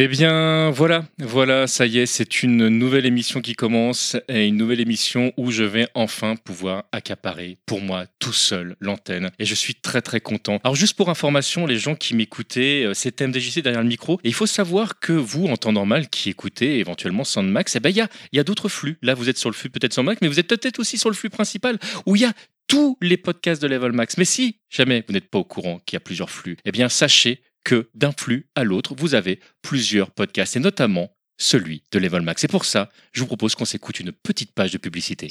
Eh bien, voilà, voilà, ça y est, c'est une nouvelle émission qui commence et une nouvelle émission où je vais enfin pouvoir accaparer pour moi tout seul l'antenne. Et je suis très très content. Alors juste pour information, les gens qui m'écoutaient, euh, c'est MDJC derrière le micro. Et il faut savoir que vous, en temps normal, qui écoutez éventuellement Soundmax, eh ben il y a, y a d'autres flux. Là, vous êtes sur le flux peut-être Soundmax, mais vous êtes peut-être aussi sur le flux principal où il y a tous les podcasts de Level Max. Mais si jamais vous n'êtes pas au courant qu'il y a plusieurs flux, eh bien sachez que d'un flux à l'autre, vous avez plusieurs podcasts, et notamment celui de Level Max. Et pour ça, je vous propose qu'on s'écoute une petite page de publicité.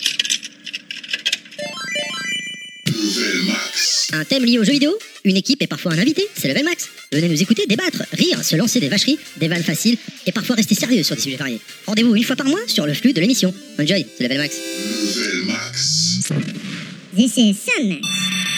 Un thème lié aux jeux vidéo Une équipe et parfois un invité C'est Level Max. Venez nous écouter, débattre, rire, se lancer des vacheries, des vannes faciles et parfois rester sérieux sur des sujets variés. Rendez-vous une fois par mois sur le flux de l'émission. Enjoy, c'est Level Max. This is Sunmax.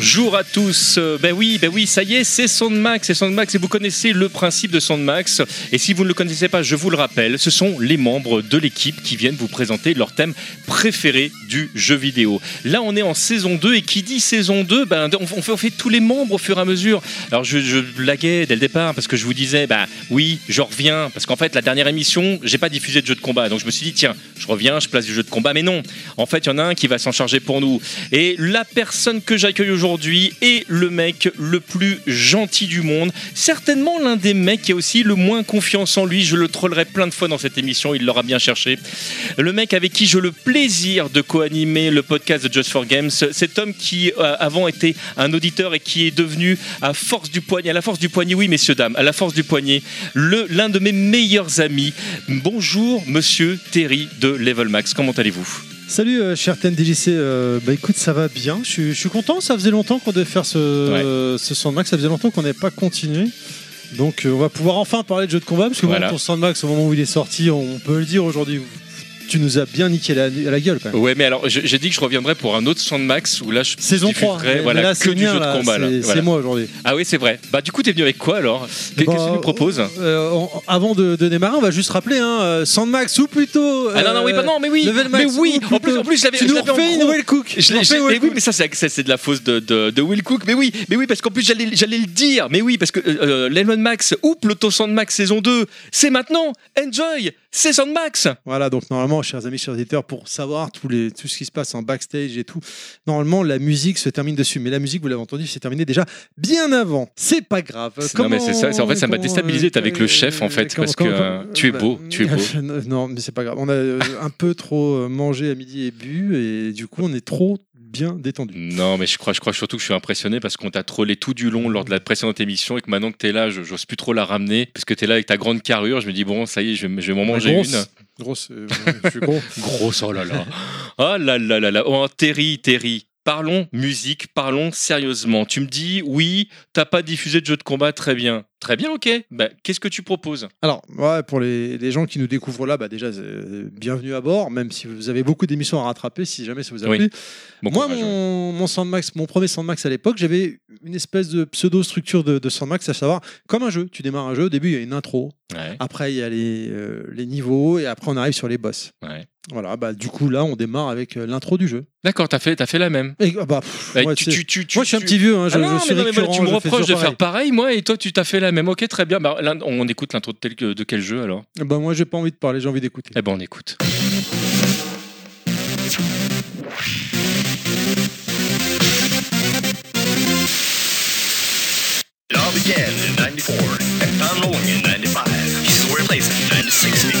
Bonjour à tous. Euh, Ben oui, ben oui, ça y est, c'est Soundmax, c'est Soundmax et vous connaissez le principe de Soundmax. Et si vous ne le connaissez pas, je vous le rappelle, ce sont les membres de l'équipe qui viennent vous présenter leur thème préféré du jeu vidéo. Là, on est en saison 2 et qui dit saison 2, ben, on fait, tous les membres au fur et à mesure. Alors je, je blaguais dès le départ parce que je vous disais, bah oui, je reviens parce qu'en fait la dernière émission, j'ai pas diffusé de jeu de combat, donc je me suis dit tiens, je reviens, je place du jeu de combat, mais non. En fait, il y en a un qui va s'en charger pour nous. Et la personne que j'accueille aujourd'hui est le mec le plus gentil du monde, certainement l'un des mecs qui a aussi le moins confiance en lui. Je le trollerai plein de fois dans cette émission, il l'aura bien cherché. Le mec avec qui j'ai le plaisir de co-animer le podcast de Just for Games, cet homme qui euh, avant était un auditeur et qui est devenu à force du poignet, à la force du poignet, oui messieurs dames, à la force du poignet, l'un de mes meilleurs amis. Bonjour monsieur Terry de Level Max, comment allez-vous? Salut euh, cher TNDJC, euh, bah écoute ça va bien, je suis, je suis content, ça faisait longtemps qu'on devait faire ce, euh, ce Soundmax, ça faisait longtemps qu'on n'avait pas continué. Donc euh, on va pouvoir enfin parler de jeux de combat, parce que Voilà. bon, ton Soundmax au moment où il est sorti, on peut le dire aujourd'hui, tu nous as bien niqué la, la gueule quand même. Ouais, mais alors j'ai dit que je reviendrais pour un autre Soundmax où là je Saison 3, diffuserai, mais- voilà, mais là que du mien, jeu de combat. c'est Voilà. moi aujourd'hui. Ah oui, c'est vrai. Bah du coup, t'es venu avec quoi alors? Qu'est-ce Bah, que tu nous proposes? Euh, on- avant de, de démarrer, on va juste rappeler, hein, euh, Soundmax ou plutôt... Ah non, non, oui, euh, bah non, mais oui, Level mais Max oui, ou en plus, en plus, je l'avais Tu je nous refais une. Will Cook Je l'ai- l'ai- refais mais oui, mais ça, c'est de la fausse de, de, de Will Cook. Mais oui, mais oui, parce qu'en plus, j'allais j'allais le dire. Mais oui, parce que euh, Lemon Max ou Ploto Sandmax saison 2, c'est maintenant. Enjoy, c'est Sandmax. Voilà, donc normalement, chers amis, chers auditeurs, pour savoir les, tout ce qui se passe en backstage et tout, normalement, la musique se termine dessus. Mais la musique, vous l'avez entendu, c'est terminé déjà bien avant. C'est pas grave. Non, mais c'est ça, en fait, ça m'a comment- déstabilisé avec le chef, en fait, comment- parce que, comment- euh, tu es bah, beau, tu es beau. non, mais c'est pas grave. On a euh, un peu trop euh, mangé à midi et bu, et du coup, on est trop bien détendu. Non, mais je crois, je crois surtout que je suis impressionné parce qu'on t'a trollé tout du long lors de la précédente émission et que maintenant que t'es là, j'ose plus trop la ramener parce que t'es là avec ta grande carrure. Je me dis, bon, ça y est, je vais, je vais m'en manger grosse, une. Grosse, euh, je suis gros. Grosse, oh là là. Oh là là là là. Oh, Terry, Terry. Parlons musique, parlons sérieusement. Tu me dis, oui, t'as pas diffusé de jeu de combat, très bien. Très bien, ok. Bah, Qu'est-ce que tu proposes? Alors, ouais, pour les, les gens qui nous découvrent là, bah déjà, euh, bienvenue à bord, même si vous avez beaucoup d'émissions à rattraper, si jamais ça vous a Oui. plu. Bon Moi, courage, ouais. mon, mon Soundmax, mon premier Soundmax à l'époque, j'avais une espèce de pseudo-structure de, de Soundmax, à savoir, comme un jeu. Tu démarres un jeu, au début, il y a une intro, Ouais, après, il y a les, euh, les niveaux, et après, on arrive sur les boss. ouais. Voilà, bah, du coup, là, on démarre avec euh, l'intro du jeu. D'accord, t'as fait, t'as fait la même. Et, ah, bah, pff, Bah, moi, tu- tu sais, tu- tu- tu- moi, je suis un petit vieux, hein, je, Ah non, je suis mais non, mais voilà, récurrent, tu me reproches de faire pareil, moi, et toi, tu t'as fait la même. Ok, très bien. Bah, là, on écoute l'intro de, tel- de quel jeu alors? Pareil. Bah, moi, j'ai pas envie de parler, j'ai envie d'écouter. Eh ben, on écoute. It all began in 94 and in 95. Pieces were in place in 96.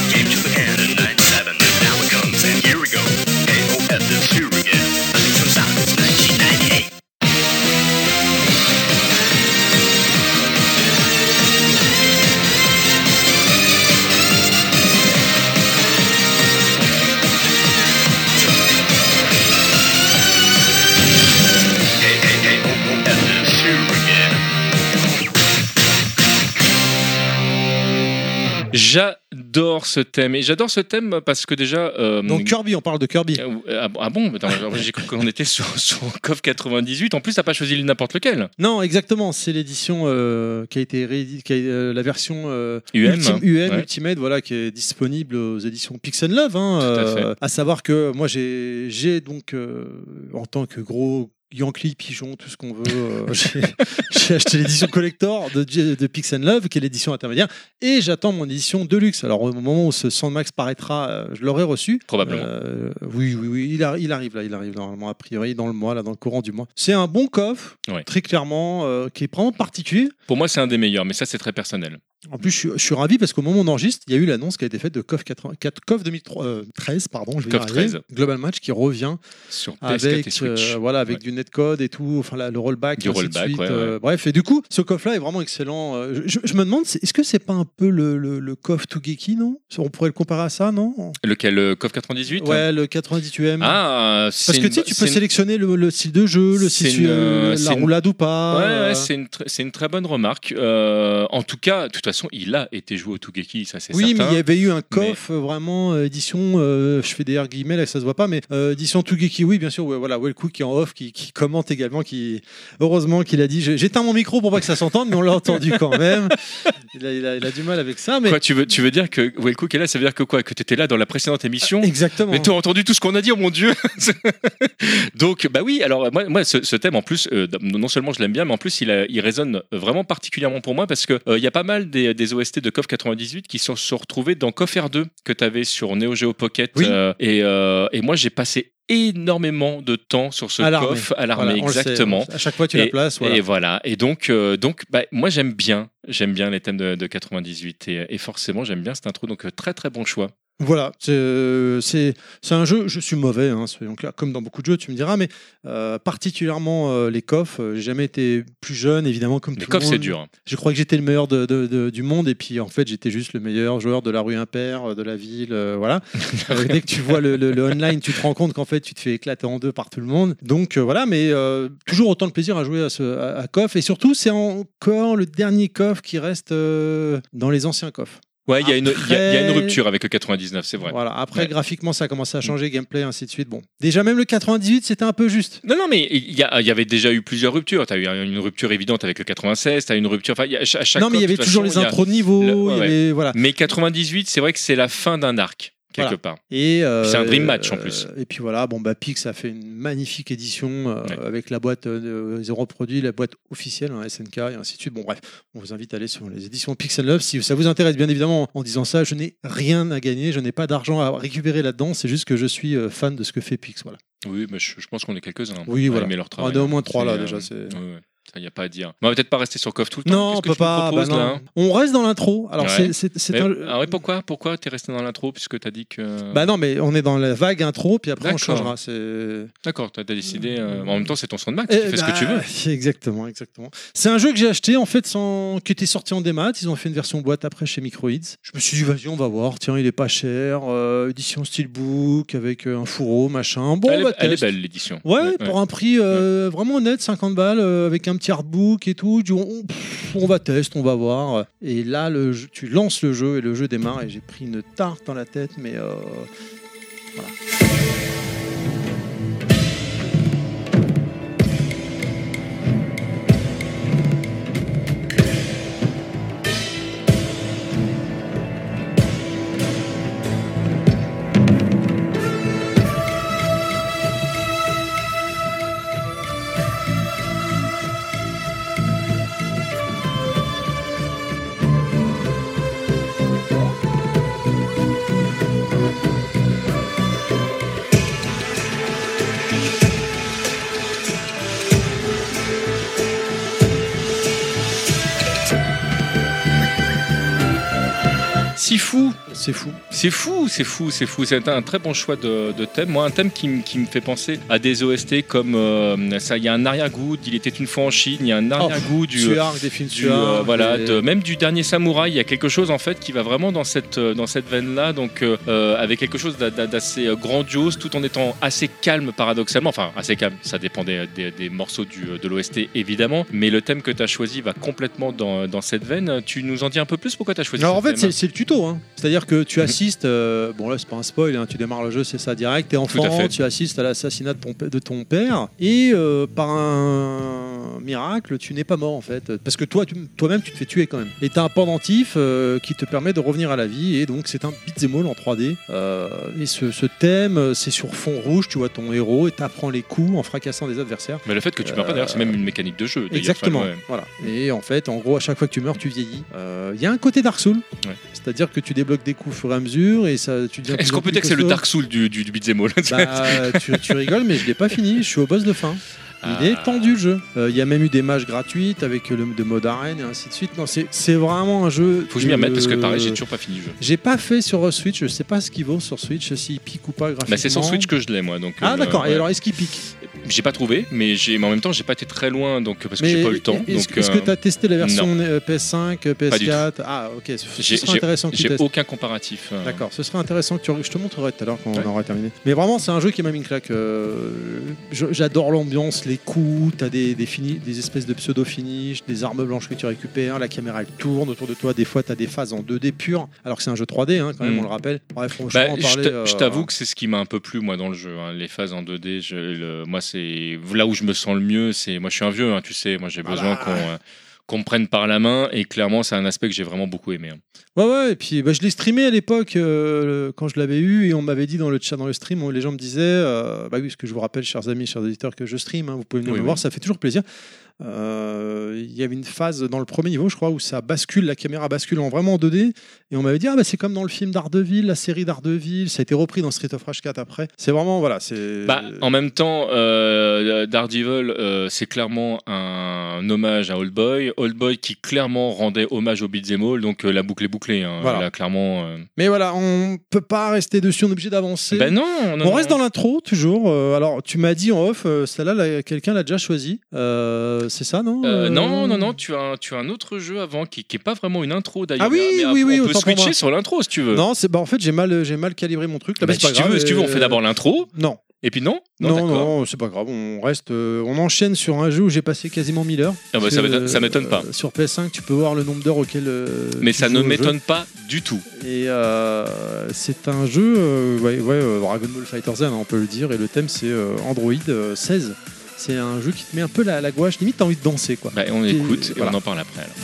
J'adore ce thème et j'adore ce thème parce que déjà. euh, Donc Kirby, on parle de Kirby. euh, ah, ah bon J'ai cru qu'on était sur, sur CoF 98. En plus, t'as pas choisi n'importe lequel. Non, exactement. C'est l'édition euh, qui a été rééditée, qui a- euh, la version euh, UM, Ultim- UM ouais. Ultimate, voilà, qui est disponible aux éditions Pix Love. Hein, Tout à fait. euh, à savoir que moi, j'ai, donc euh, en tant que gros Yankee, pigeon, tout ce qu'on veut. euh, j'ai, acheté l'édition collector de, de Pix and Love, qui est l'édition intermédiaire, et j'attends mon édition deluxe. Alors au moment où ce Sandmax paraîtra, euh, je l'aurai reçu. Probablement. Euh, oui, oui, oui, il, a- il arrive là, il arrive normalement a priori dans le mois, là, dans le courant du mois. C'est un bon coffre, Ouais. très clairement, euh, qui est vraiment particulier. Pour moi, c'est un des meilleurs, mais ça, c'est très personnel. En plus, je suis, je suis ravi parce qu'au moment où on enregistre, il y a eu l'annonce qui a été faite de KOF 80 4 KOF 2013, pardon, je vais y KOF arriver. 13. Global Match qui revient Sur PS4 avec, et Switch. euh, voilà, avec Ouais. du netcode et tout, enfin la- le rollback, Du ainsi de rollback, suite, ouais, euh, bref. Et du coup, ce KOF là est vraiment excellent. Euh, Je, je me demande, c'est- est-ce que c'est pas un peu le, le, le KOF Tougeki, non? On pourrait le comparer à ça, non? Lequel le KoF 98 Ouais, le 98M. Ah, Parce que tu sais, tu peux sélectionner le, le style de jeu, le c'est style, une, euh, la une- roulade ou pas. Ouais, euh, c'est une, tr- c'est une très bonne remarque. Euh, en tout cas, de toute façon, il a été joué au Tougeki, ça c'est Oui, certain. mais il y avait eu un coff euh, vraiment euh, édition, euh, je fais des guillemets là, ça se voit pas, mais euh, édition Tougeki, oui, bien sûr, ouais, voilà, Wellcook qui est en off, qui, qui commente également, qui heureusement qu'il a dit, j'éteins mon micro pour pas que ça s'entende, mais on l'a entendu quand même. Il a, il a- il a du mal avec ça, mais Quoi, tu veux, tu veux dire que Wellcook est là, ça veut dire que quoi Que tu étais là dans la précédente émission exactement. Mais tu as entendu tout ce qu'on a dit, oh mon Dieu Donc, bah oui, alors moi, moi ce, ce thème, en plus, euh, non seulement je l'aime bien, mais en plus, il, a- il résonne vraiment particulièrement pour moi parce qu'il il y a pas mal des, des OST de KOF 98 qui sont, sont retrouvés dans KOF R2 que tu avais sur Neo Geo Pocket. Oui. euh, et, euh, et moi, j'ai passé énormément de temps sur ce. KOF à l'armée, Voilà, exactement. à chaque fois, tu la Et- places. Voilà. Et voilà. Et donc, euh, donc bah, moi, j'aime bien. J'aime bien les thèmes de, de 98 et, et forcément, j'aime bien cette intro. Donc, euh, très très bon choix. Voilà, c'est euh, c'est un jeu, je suis mauvais, hein, comme dans beaucoup de jeux, tu me diras, mais euh, particulièrement euh, les coffres, euh, j'ai jamais été plus jeune, évidemment, comme Les tout le KOF, c'est monde. dur. hein. Je crois que j'étais le meilleur de, de- de- du monde, et puis en fait, j'étais juste le meilleur joueur de la rue impair, de la ville, voilà. Dès que tu vois le, le- le online, tu te rends compte qu'en fait, tu te fais éclater en deux par tout le monde. Donc voilà, mais toujours autant de plaisir à jouer à, ce, à, à KOF, et surtout, c'est encore le dernier KOF qui reste dans les anciens KOF. Ouais, il y, a une- il y a- y a une rupture avec le 99, c'est vrai. Voilà. Après, Ouais. Mm. graphiquement, ça a commencé à changer, gameplay, ainsi de suite. Bon, déjà même le 98, c'était un peu juste. Non, non, mais il y, y avait déjà eu plusieurs ruptures. Tu as eu une rupture évidente avec le 96, tu as eu une rupture. Enfin, à chaque non, mais il y avait toujours façon, les intros de niveau. le- ouais, il y avait, voilà. Mais 98, c'est vrai que c'est la fin d'un arc, quelque Voilà. part. Et euh, C'est un dream match, en plus. Et puis voilà, bon bah Pix a fait une magnifique édition euh, Ouais. avec la boîte euh, de zéro produit, la boîte officielle, hein, SNK et ainsi de suite. Bon bref, on vous invite à aller sur les éditions Pix and Love si ça vous intéresse. Bien évidemment, en disant ça, je n'ai rien à gagner, je n'ai pas d'argent à récupérer là-dedans. C'est juste que je suis euh, fan de ce que fait Pix. Voilà. Oui, mais je, je pense qu'on est quelques-uns. Oui, à voilà. leur On travail. en a au moins trois, là, déjà, c'est- ouais, ouais. Il n'y a pas à dire. On va peut-être pas rester sur KOF tout le temps. Non, on peut tu pas. proposes, bah non. là, hein On reste dans l'intro. Alors Ouais. c'est- Mais- un. Ah ouais, pourquoi Pourquoi t'es resté dans l'intro puisque t'as dit que. Bah non, mais on est dans la vague intro, puis après on changera. C'est. D'accord, t'as décidé. euh, En même temps, c'est ton son de Max, tu Eh fais ce que tu bah, veux. Exactement, exactement. C'est un jeu que j'ai acheté en fait sans qui était sorti en démat. Ils ont fait une version boîte après chez Microids. Je me suis dit vas-y on va voir. Tiens il est pas cher. euh, édition steelbook avec euh, un fourreau machin. Bon elle, est, elle est belle l'édition. Ouais, pour un prix euh, vraiment honnête, 50 balles, avec un petit et tout. On, on va tester, on va voir. Et là, le tu lances le jeu et le jeu démarre. Et j'ai pris une tarte dans la tête, mais euh, voilà. C'est fou. C'est fou, c'est fou, c'est fou. C'est un très bon choix de, de thème. Moi, un thème qui, m- qui me fait penser à des OST comme euh, ça. Il y a un arrière-goût. Il était une fois en Chine. Il y a un arrière-goût du, Suark, des films du, euh, voilà, des- de- même du dernier samouraï. Il y a quelque chose en fait qui va vraiment dans cette euh, dans cette veine-là. Donc euh, avec quelque chose d'a- d'a- d'assez euh, grandiose, tout en étant assez calme paradoxalement. Enfin, assez calme. Ça dépend des, des- des morceaux du, de l'OST évidemment. Mais le thème que tu as choisi va complètement dans, dans cette veine. Tu nous en dis un peu plus? Pourquoi tu as choisi Alors en ce fait, thème? c'est c'est le tuto. hein. C'est-à-dire que tu assistes, euh, bon là c'est pas un spoil, hein, tu démarres le jeu, c'est ça direct, t'es enfant, tu assistes à l'assassinat de ton, pa- de ton père, et euh, par un miracle, tu n'es pas mort en fait. Parce que toi, tu- toi-même, tu te fais tuer quand même. Et t'as un pendentif euh, qui te permet de revenir à la vie, et donc c'est un beat'em all en 3D. Euh, et ce, ce thème, c'est sur fond rouge, tu vois ton héros, et t'apprends les coups en fracassant des adversaires. Mais le fait que tu meurs pas, d'ailleurs, c'est même une mécanique de jeu. Exactement. Ouais. Voilà. Et en fait, en gros, à chaque fois que tu meurs, tu vieillis. Il y a un côté Dark Souls. Ouais. C'est-à-dire que tu débloques des au fur et à mesure et ça, tu deviens. de Est-ce qu'on peut dire que c'est le. Dark Soul du, du, du beat'em all Bah, tu, tu rigoles, mais je l'ai pas fini. Je suis au boss de fin. Il Ah. est tendu le jeu. Euh, Il y a même eu des matchs gratuites avec le de mode arène et ainsi de suite. Non, c'est c'est vraiment un jeu. Faut que je m'y remette parce que pareil, j'ai toujours pas fini le jeu. J'ai pas fait sur Switch. Je sais pas ce qu'il vaut sur Switch, s'il pique ou pas graphiquement. Bah, c'est sur Switch que je l'ai moi. Donc, Ah euh, d'accord. ouais. Et alors, est-ce qu'il pique J'ai pas trouvé, mais, mais en même temps, j'ai pas été très loin donc, parce que j'ai pas eu le temps. Est-ce euh, que tu as testé la version euh, PS5, euh, Pas du PS4 Ah ok. Ce serait intéressant que tu J'ai aucun comparatif. euh. D'accord, ce serait intéressant que tu... Je te montrerai tout à l'heure quand Ouais. on aura terminé. Mais vraiment, c'est un jeu qui m'a mis une claque. euh, J'adore l'ambiance, les coups, t'as des, des, fini- des espèces de pseudo-finish, des armes blanches que tu récupères, la caméra elle tourne autour de toi, des fois t'as des phases en 2D pur, alors que c'est un jeu 3D hein, quand même, Mm. on le rappelle. Bref, Bah, euh, je t'avoue que c'est ce qui m'a un peu plu moi dans le jeu. hein, Les phases en 2D, je- le- moi c'est là où je me sens le mieux. C'est moi je suis un vieux, hein, tu sais. Moi j'ai besoin qu'on euh, qu'on me prenne par la main et clairement c'est un aspect que j'ai vraiment beaucoup aimé. hein. Ouais, ouais, et puis bah, je l'ai streamé à l'époque euh, quand je l'avais eu et on m'avait dit dans le chat, dans le stream, les gens me disaient, euh, bah oui, parce que je vous rappelle, chers amis, chers auditeurs, que je stream, hein, vous pouvez venir Oui, me oui. voir, ça fait toujours plaisir. Euh, Il y avait une phase dans le premier niveau, je crois, où ça bascule, la caméra bascule en vraiment en 2D, et on m'avait dit, ah bah c'est comme dans le film d'Ardeville, la série d'Ardeville, ça a été repris dans Street of Rage 4 après. C'est vraiment, voilà, c'est. Bah, en même temps, euh, Daredevil, euh, c'est clairement un hommage à Old Boy. Old Boy qui clairement rendait hommage au beat'em all, donc euh, la boucle est bouclée. hein. Voilà. Là, clairement. Mais voilà, on peut pas rester dessus, on est obligé d'avancer. Ben non, non, On non. reste dans l'intro toujours. Alors, tu m'as dit en off, celle-là, là, quelqu'un l'a déjà choisi. Euh, c'est ça, non Euh, Euh, non, non, non, tu as, un, tu as un autre jeu avant qui n'est pas vraiment une intro d'ailleurs. Ah oui, Mais oui, oui, On peut switcher sur l'intro si tu veux. Non, c'est bah en fait j'ai mal j'ai mal calibré mon truc. Là, Bah, si pas tu grave, veux, si tu veux, on fait euh, d'abord l'intro Non, et puis non? Non, non, c'est pas grave. On reste, euh, on enchaîne sur un jeu où j'ai passé quasiment 1000 heures. Ah bah, ça m'étonne- ça m'étonne pas. euh, sur PS5, tu peux voir le nombre d'heures auquel. euh, Mais ça ne m'étonne pas du tout. Et euh, c'est un jeu, ouais, ouais, Dragon Ball Fighter Z, hein, on peut le dire. Et le thème c'est Android euh, 16. C'est un jeu qui te met un peu la, la gouache. Limite, t'as envie de danser, quoi. Bah, on Et écoute et voilà. on en parle après. alors.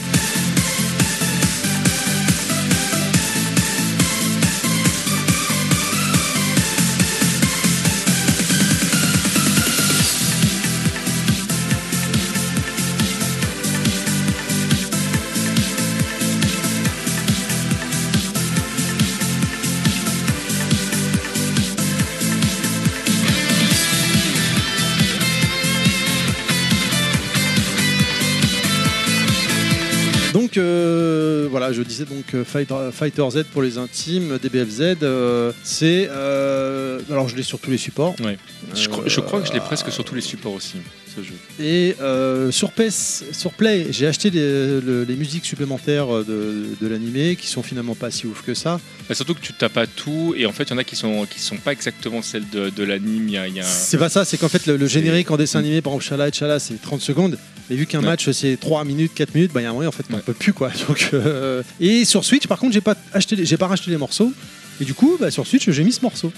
Je disais donc euh, Fighter, Fighter Z pour les intimes, DBFZ, euh, c'est euh, alors je l'ai sur tous les supports. Ouais. Je, crois, je crois que je l'ai Euh, presque sur tous les supports aussi, ce jeu. Et euh, sur PS, sur Play, j'ai acheté les, le- les musiques supplémentaires de, de l'animé qui sont finalement pas si ouf que ça. Bah, surtout que tu tapes pas tout et en fait il y en a qui sont qui sont pas exactement celles de, de l'anime. Il y a, y C'est pas ça, c'est qu'en fait le, le générique en dessin animé, par exemple Chala et Chala, c'est 30 secondes. Mais vu qu'un Ouais. match c'est 3 minutes, 4 minutes, bah il y a un moment en fait qu'on Ouais. peut plus quoi. Donc, euh, Et sur Switch, par contre, j'ai pas acheté, j'ai pas racheté les morceaux. Et du coup, bah, sur Switch, j'ai mis ce morceau.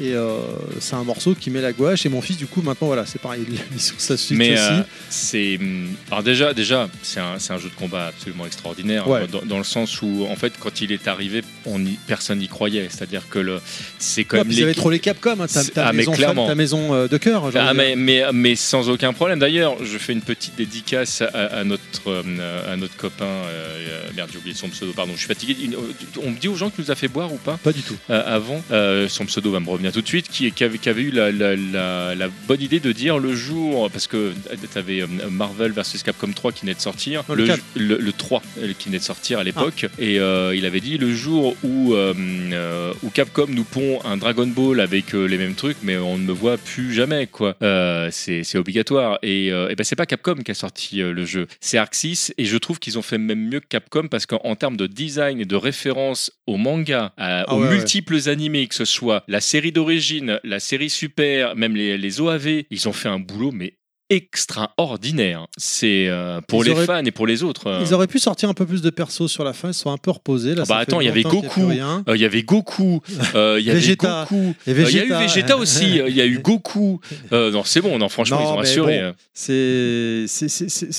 Et euh, c'est un morceau qui met la gouache. Et mon fils, du coup, maintenant, voilà, c'est pareil, il l'a mis sur sa Mais aussi. euh, c'est hum, alors déjà déjà c'est un, c'est un jeu de combat absolument extraordinaire Ouais. hein, dans, dans le sens où en fait quand il est arrivé on y- personne n'y croyait c'est-à-dire que le c'est quand Ouais, même puis vous avez l'équipe- trop les Capcom, hein, ta, C'est- ta ah, mais maison, fan- clairement. ta maison euh, de cœur. j'ai Ah, envie de dire. mais, mais, mais sans aucun problème. D'ailleurs, je fais une petite dédicace à, à notre, euh, à notre copain. euh, merde, j'ai oublié son pseudo, pardon. Je suis fatigué. Une- On me dit aux gens qui nous a fait boire ou pas Pas du tout. euh, avant. Euh, son pseudo va me revenir tout de suite. Qui, qui, avait, qui avait eu la, la- la- la bonne idée de dire le jour. Parce que tu avais Marvel versus Capcom 3 qui venait de sortir. Non, le le, quatre. le- le 3 euh, qui venait de sortir à l'époque. Et euh, il avait dit le jour où, euh, euh, où Capcom nous pond un Dragon Ball avec euh, les mêmes trucs, mais on ne me voit plus jamais. quoi. Euh, c'est obligatoire. Et, euh, et ben, c'est pas Capcom qui a sorti euh, le jeu, c'est 6. Et je trouve qu'ils ont fait même mieux que Capcom parce qu'en en termes de design et de référence au manga, à- Ah aux ouais, ouais. multiples animés, que ce soit la série d'origine, la série Super, même les, les OAV, ils ont fait un boulot mais extraordinaire. C'est euh, pour Ils les auraient- fans et pour les autres. euh. Ils auraient pu sortir un peu plus de persos sur la fin, ils sont un peu reposés. Là, Ah bah attends, il y avait Goku. Euh, Il y avait Goku, il y avait. Goku, il y a eu Vegeta. Aussi, il y a eu Goku. Non, c'est bon, non, franchement, Non, ils ont assuré. bon. C'est,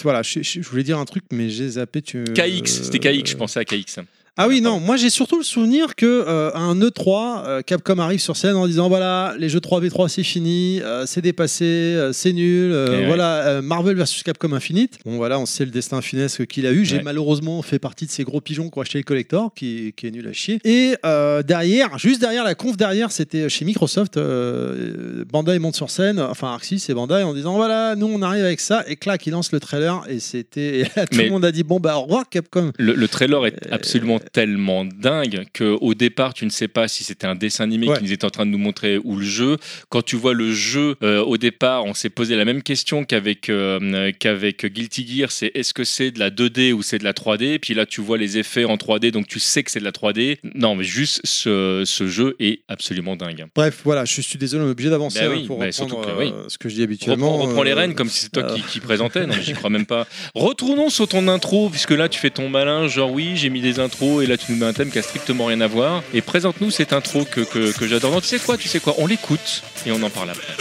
voilà. Je, je- je voulais dire un truc, mais j'ai zappé. Tu... KX, c'était KX, je pensais à KX. Ah oui, non. Moi, j'ai surtout le souvenir que euh, à un E3, euh, Capcom arrive sur scène en disant voilà, les jeux 3v3 c'est fini, euh, c'est dépassé, euh, c'est nul. euh, ouais. voilà, euh, Marvel versus Capcom Infinite. Bon, voilà, on sait le destin funeste qu'il a eu. J'ai Ouais. malheureusement fait partie de ces gros pigeons qui ont acheté le collector, qui, qui est nul à chier. Et euh, derrière, juste derrière la conf derrière, c'était chez Microsoft. euh, Bandai monte sur scène, enfin Arxis et Bandai en disant voilà, nous on arrive avec ça. Et clac, il lance le trailer et c'était. tout le monde a dit bon bah au revoir Capcom. Le, le trailer est absolument tellement dingue que au départ tu ne sais pas si c'était un dessin animé Ouais. qu'ils étaient en train de nous montrer ou le jeu. Quand tu vois le jeu euh, au départ, on s'est posé la même question qu'avec euh, qu'avec Guilty Gear, c'est est-ce que c'est de la 2D ou c'est de la 3D Puis là tu vois les effets en 3D, donc tu sais que c'est de la 3D. Non, mais juste ce, ce jeu est absolument dingue. Bref, voilà, je suis désolé, on est obligé d'avancer Bah oui, pour bah reprendre surtout que, oui. euh, ce que je dis habituellement. Reprends, reprends les rênes comme si c'est toi qui, qui présentais. Non, mais j'y crois même pas. Retournons sur ton intro, puisque là tu fais ton malin, genre oui, j'ai mis des intros et là tu nous mets un thème qui a strictement rien à voir. Et présente-nous cette intro que, que, que j'adore. Non, tu sais quoi, tu sais quoi, on l'écoute et on en parle après.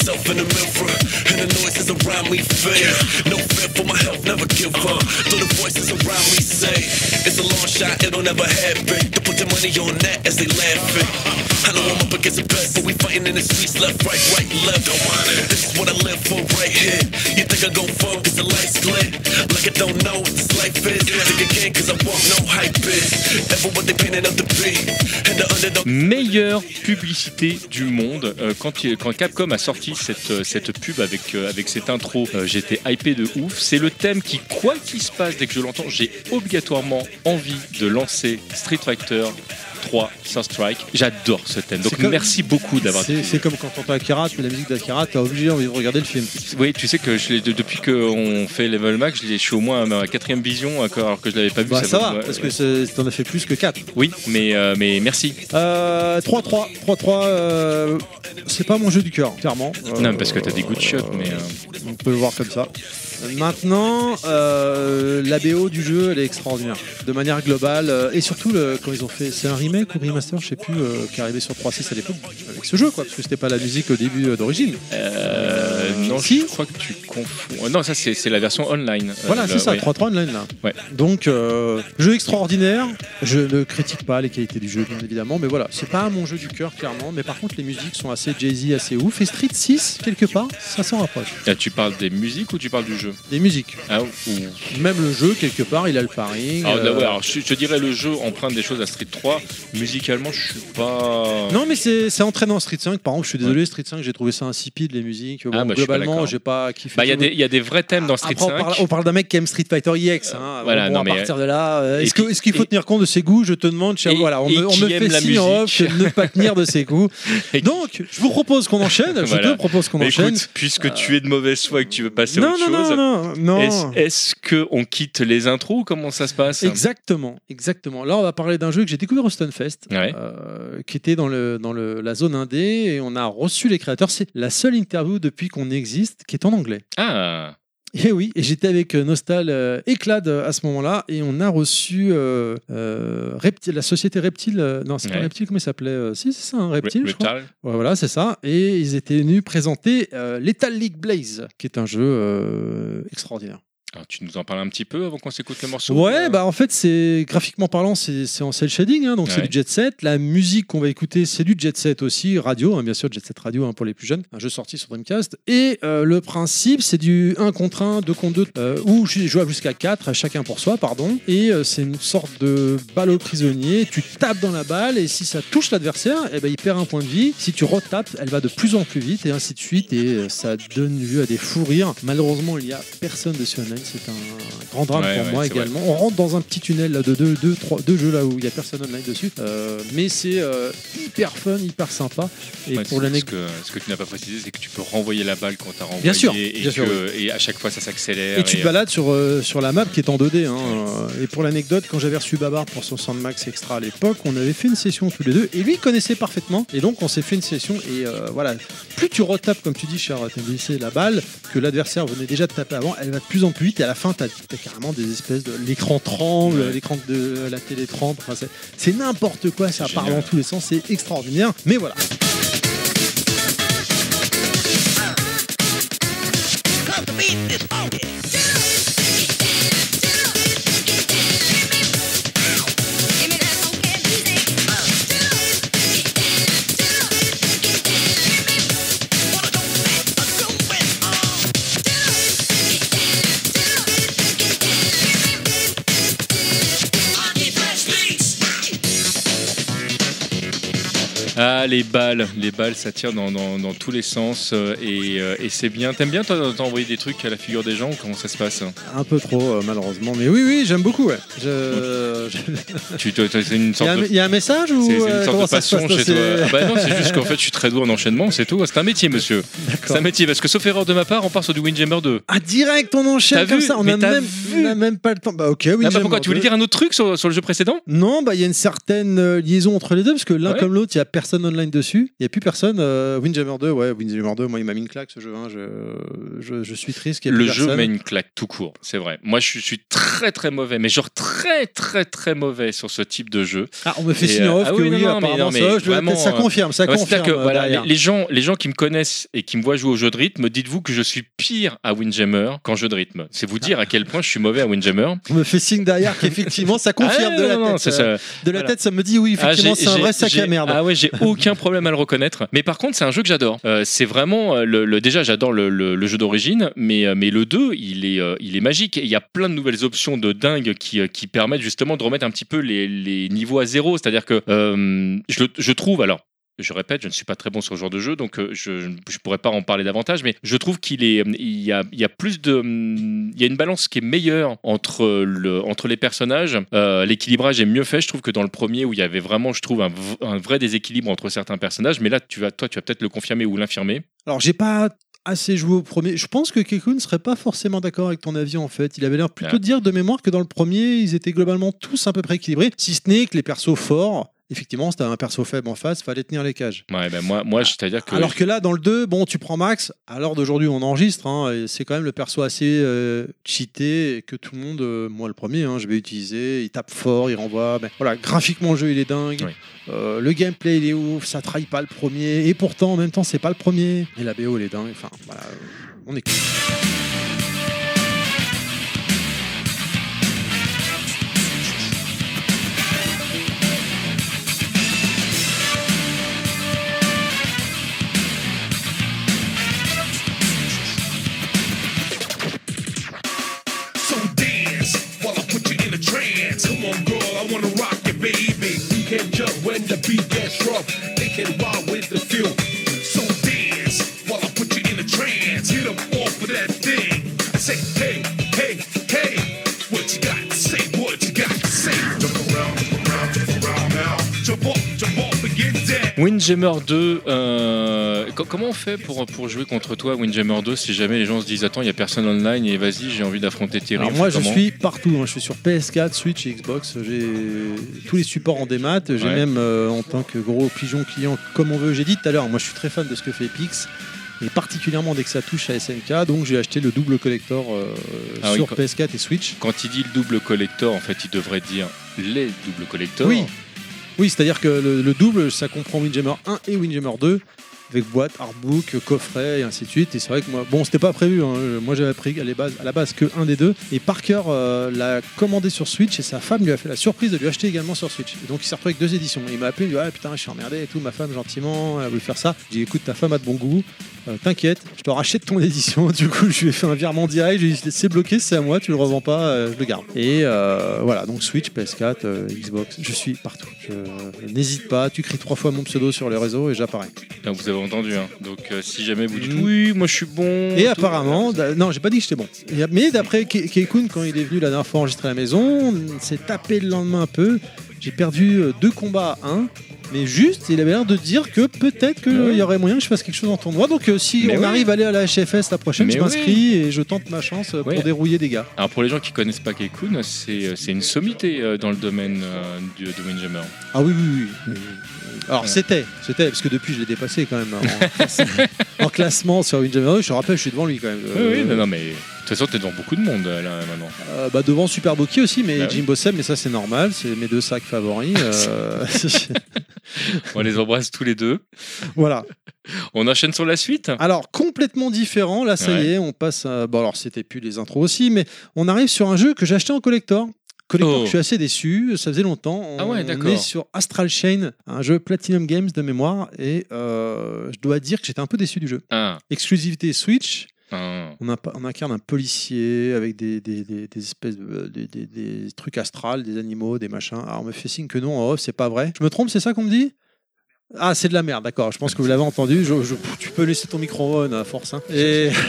Myself and the noises around me fade. No fear for my health, never give up. Though the voices around me say it's a long shot, it'll never happen. Put money on that as they laughing. I know we in the streets, left, right, left. Live for right here. You think I go the lights? Like I don't know life is. Cause I no hype. Ever what the. Meilleure publicité du monde. Euh, quand, quand Capcom a sorti cette, euh, cette pub avec, euh, avec cette intro, euh, j'étais hypé de ouf. C'est le thème qui, quoi qu'il se passe, dès que je l'entends, j'ai obligatoirement envie de lancer Street Fighter 3 Sur Strike. J'adore ce thème. Donc comme- merci beaucoup d'avoir. C'est c'est comme quand t'entends Akira, tu mets la musique d'Akira, t'es obligé envie de regarder le film. Oui, tu sais que je depuis qu'on fait Level Max, je, suis au moins à ma quatrième vision, alors que je l'avais pas vu. Bah ça va, parce que t'en as fait plus que 4. Oui, mais, euh, mais merci. Euh, 3-3, 3-3, euh, c'est pas mon jeu du cœur, clairement. Euh, Non, parce que t'as des goûts de chiottes, mais. On peut le voir comme ça. Maintenant, la BO du jeu, elle est extraordinaire. De manière globale, et surtout, le, quand ils ont fait. C'est un remake ou remaster, je sais plus, euh, qui est arrivé sur 3.6 à l'époque, avec ce jeu, quoi, parce que c'était pas la musique au début euh, d'origine. Euh, non, Si. je crois que tu confonds. Non, ça c'est la version online. Euh, Voilà, c'est ça, ouais. 3-3 online là. Ouais. Donc, euh, jeu extraordinaire. Je ne critique pas les qualités du jeu, bien évidemment, mais voilà, c'est pas mon jeu du cœur, clairement. Mais par contre, les musiques sont assez Jay-Z, assez ouf. Et Street 6, quelque part, ça s'en rapproche. Ah, tu parles des musiques ou tu parles du jeu? Des musiques. ah, ou- Même le jeu, quelque part, il a le paring. Ah, là, ouais, alors, je, je dirais le jeu emprunte des choses à Street 3. Musicalement, je suis pas. Non, mais c'est entraînant Street 5. Par contre, je suis désolé, Street 5, j'ai trouvé ça insipide, les musiques. Bon, Ah, bah, globalement, j'ai pas kiffé. Bah, il y, a des- il y a des vrais thèmes dans Street Après, on 5. parle, on parle d'un mec qui aime Street Fighter EX. Hein. Voilà, Bon, non, à partir de là, euh, et est-ce que- qui- est-ce qu'il faut et- tenir compte de ses goûts? Je te demande. cher- Et- voilà, on me, on fait la signe en off de ne pas tenir de ses goûts. Donc, je vous propose qu'on enchaîne. Je Voilà. te propose qu'on enchaîne. puisque tu es de mauvaise foi et que tu veux passer à non, autre non, chose, non, non, non, est-ce qu'on quitte les intros ou comment ça se passe? Exactement, exactement. Là, on va parler d'un jeu que j'ai découvert au Ouais. euh, qui était dans, le, dans le, la zone indé, et on a reçu les créateurs. C'est la seule interview depuis qu'on existe qui est en anglais. Ah, Et oui, et j'étais avec euh, Nostal euh, Éclade euh, à ce moment-là, et on a reçu euh, euh, Reptile, la société Reptile. non, c'est pas Ouais. Reptile, comment il s'appelait Si, c'est ça, un Reptile, je crois. Brutal. Ouais, voilà, c'est ça. Et ils étaient venus présenter Lethal League Blaze, qui est un jeu extraordinaire. Alors, tu nous en parles un petit peu avant qu'on s'écoute le morceau Ouais, euh bah en fait, c'est graphiquement parlant, c'est c'est en cel shading, hein, donc c'est du jet set. La musique qu'on va écouter, c'est du jet set aussi, radio, hein, bien sûr, jet set radio hein, pour les plus jeunes, un jeu sorti sur Dreamcast. Et euh, le principe, c'est du 1 contre 1, 2 contre 2, euh, ou jouable jusqu'à 4, chacun pour soi, pardon. Et euh, c'est une sorte de balle au prisonnier. Tu tapes dans la balle, et si ça touche l'adversaire, eh ben, il perd un point de vie. Si tu retapes, elle va de plus en plus vite, et ainsi de suite. Et euh, ça donne lieu à des fous rires. Malheureusement, il y a personne dessus c'est un grand drame Ouais, pour ouais, moi vrai. également. On rentre dans un petit tunnel là, de deux, deux, trois, deux jeux là où il y a personne online dessus, Euh, mais c'est euh, hyper fun, hyper sympa. Et Ouais, pour ce, que, ce que tu n'as pas précisé, c'est que tu peux renvoyer la balle quand tu as renvoyé. Bien sûr, et, bien sûr, et à chaque fois, ça s'accélère. Et tu te euh, balades sur, euh, sur la map qui est en 2D. hein, Et pour l'anecdote, quand j'avais reçu Babar pour son Sandmax Extra à l'époque, on avait fait une session tous les deux. Et lui, il connaissait parfaitement. Et donc, on s'est fait une session. Et voilà, plus tu retapes, comme tu dis, cher TMDC, la balle, que l'adversaire venait déjà de taper avant, elle va de plus en plus Et à la fin, tu as, carrément des espèces de. L'écran tremble, Ouais. l'écran de la télé tremble. Enfin, c'est- n'importe quoi, ça part dans tous les sens. C'est extraordinaire. Mais voilà. Ah, les balles, les balles, ça tire dans, dans- dans tous les sens euh, et, euh, et c'est bien. T'aimes bien toi, t'envoyer des trucs à la figure des gens ou Comment ça se passe Un peu trop, euh, malheureusement. Mais oui, oui, j'aime beaucoup. Ouais. Je- je- Tu te- t'as- C'est une Il y, a un- de il y a un message ou C'est c'est euh, une comment sorte de ça se passion passe, chez c'est- toi. Ah bah non, c'est juste qu'en fait, je suis très doué en enchaînement, c'est tout. C'est un métier, monsieur. C'est D'accord. un métier. Parce que sauf erreur de ma part, on part sur du Windjammer 2. Ah direct, on enchaîne comme vu ça. On Mais a t'as même, vu on a même pas le temps. Bah ok, oui. Ah bah pourquoi Tu voulais dire un autre truc sur, sur le jeu précédent? Non, bah il y a une certaine euh, liaison entre les deux parce que l'un Ouais. comme l'autre, il y a personne online dessus. Il y a plus personne. euh, Windjammer 2, ouais, Windjammer 2. Moi, il m'a mis une claque ce jeu. hein, je, je, je suis triste qu'il Le plus jeu personne. met une claque tout court, c'est vrai. Moi, je suis, je suis très très mauvais, mais genre très très très mauvais sur ce type de jeu. Ah, on me fait signe euh, off ah que oui, oui, non, non, mais apparemment non, mais ça, je vraiment, ça euh, confirme, ça Ouais, confirme. Que euh, voilà, les, gens, les gens qui me connaissent et qui me voient jouer au jeu de rythme, dites-vous que je suis pire à Windjammer qu'en jeu de rythme. C'est vous dire à quel point je suis mauvais à Windjammer. On me fait signe derrière qu'effectivement ça confirme Ah, de la tête. De la tête, ça me dit oui, Ah, effectivement, c'est un vrai sac à merde. Ah ouais, j'ai aucun problème à le reconnaître. Mais par contre, c'est un jeu que j'adore. Euh, c'est vraiment euh, le, le- déjà j'adore le, le- le jeu d'origine, mais euh, mais le 2, il est euh, il est magique. Il y a plein de nouvelles options de dingue qui qui permettent justement de remettre un petit peu les, les niveaux à zéro. C'est-à-dire que euh, je, je trouve alors. Je répète, je ne suis pas très bon sur ce genre de jeu, donc euh, je ne pourrais pas en parler davantage, mais je trouve qu'il est, il y a, il y a plus de, hum, il y a une balance qui est meilleure entre le, entre les personnages. Euh, L'équilibrage est mieux fait, je trouve, que dans le premier où il y avait vraiment, je trouve, un, vrai déséquilibre entre certains personnages. Mais là, tu vas, toi, tu vas peut-être le confirmer ou l'infirmer. Alors, j'ai pas assez joué au premier. Je pense que Kekun ne serait pas forcément d'accord avec ton avis en fait. Il avait l'air plutôt de dire de mémoire que dans le premier, ils étaient globalement tous à peu près équilibrés, si ce n'est que les persos forts. Effectivement, si t'avais un perso faible en face, fallait tenir les cages. Ouais, ben moi, moi, c'est-à-dire que Alors que là, dans le 2, bon, tu prends Max, à l'heure d'aujourd'hui, on enregistre, hein, c'est quand même le perso assez euh, cheaté, et que tout le monde, euh, moi le premier, hein, je vais utiliser, il tape fort, il renvoie, ben, voilà, graphiquement le jeu il est dingue, Oui. Euh, le gameplay il est ouf, ça trahit pas le premier, et pourtant en même temps c'est pas le premier, et la BO elle est dingue, enfin voilà, on est So Windjammer 2, euh, co- comment on fait pour, pour jouer contre toi, Windjammer 2, si jamais les gens se disent Attends, il n'y a personne online et vas-y, j'ai envie d'affronter Thierry Alors moi je suis partout, hein. je suis sur PS4, Switch et Xbox, j'ai tous les supports en démat, j'ai Ouais. même euh, en tant que gros pigeon client comme on veut, j'ai dit tout à l'heure, moi je suis très fan de ce que fait Epix, et particulièrement dès que ça touche à SNK, donc j'ai acheté le double collector euh, Ah sur quand- PS4 et Switch. Quand il dit le double collector, en fait, il devrait dire les doubles collectors. Oui, oui c'est-à-dire que le, le double ça comprend Windjammer 1 et Windjammer 2 avec boîte, artbook, coffret et ainsi de suite. Et c'est vrai que moi, bon, c'était pas prévu. hein. Moi, j'avais pris à la base, que un des deux. Et Parker euh, l'a commandé sur Switch et sa femme lui a fait la surprise de lui acheter également sur Switch. Et donc, il s'est retrouvé avec deux éditions. Il m'a appelé, il dit ah, putain, je suis emmerdé et tout. Ma femme gentiment, elle a voulu faire ça. J'ai dit écoute, ta femme a de bon goût. Euh, T'inquiète, je te rachète ton édition. Du coup, je lui ai fait un virement direct. Je lui dit c'est bloqué, c'est à moi, tu le revends pas, euh, je le garde. Et euh, voilà, donc Switch, PS4, euh, Xbox, je suis partout. N'hésite pas, tu cries trois fois mon pseudo sur les réseaux et j'apparais. Vous avez entendu. hein. Donc euh, si jamais vous dites Mm. oui, moi je suis bon. Et tout, apparemment, d'a- non, j'ai pas dit que j'étais bon. Mais d'après Ke- Keikun, quand il est venu la dernière fois enregistrer à la maison, on s'est tapé le lendemain un peu. J'ai perdu euh, deux combats à un. Mais juste, il avait l'air de dire que peut-être qu'il Ouais. y aurait moyen que je fasse quelque chose en tournoi. Donc euh, si Mais on ouais. arrive à aller à la HFS la prochaine, Mais je m'inscris et je tente ma chance euh, pour dérouiller des gars. Alors pour les gens qui connaissent pas Keikun, c'est une sommité dans le domaine euh, du, de Windjammer. Ah oui, oui, oui. Alors c'était, c'était, parce que depuis je l'ai dépassé quand même en, classe- en classement sur Windjammer. Je te rappelle, je suis devant lui quand même. Oui, oui, non, non, mais toute façon, t'es devant beaucoup de monde là maintenant. Euh, bah, devant Super Boki aussi, mais Bah oui. Jimbo Seb, mais ça c'est normal, c'est mes deux sacs favoris. euh, On les embrasse tous les deux. voilà. On enchaîne sur la suite. Alors complètement différent, là ça y est, on passe. À... Bon alors c'était plus les intros aussi, mais on arrive sur un jeu que j'ai acheté en collector. Collector, Oh. que je suis assez déçu, ça faisait longtemps. On, Ah ouais, on d'accord. est sur Astral Chain, un jeu Platinum Games de mémoire, et euh, je dois dire que j'étais un peu déçu du jeu. Ah, Exclusivité Switch, ah. on, a, on incarne un policier avec des, des, des- des espèces de des, des- des trucs astrales, des animaux, des machins. Alors on me fait signe que non, en off, c'est pas vrai. Je me trompe, c'est ça qu'on me dit? Ah, c'est de la merde, d'accord. Je pense que vous l'avez entendu. Je- je- tu peux laisser ton micro on à force. hein. Et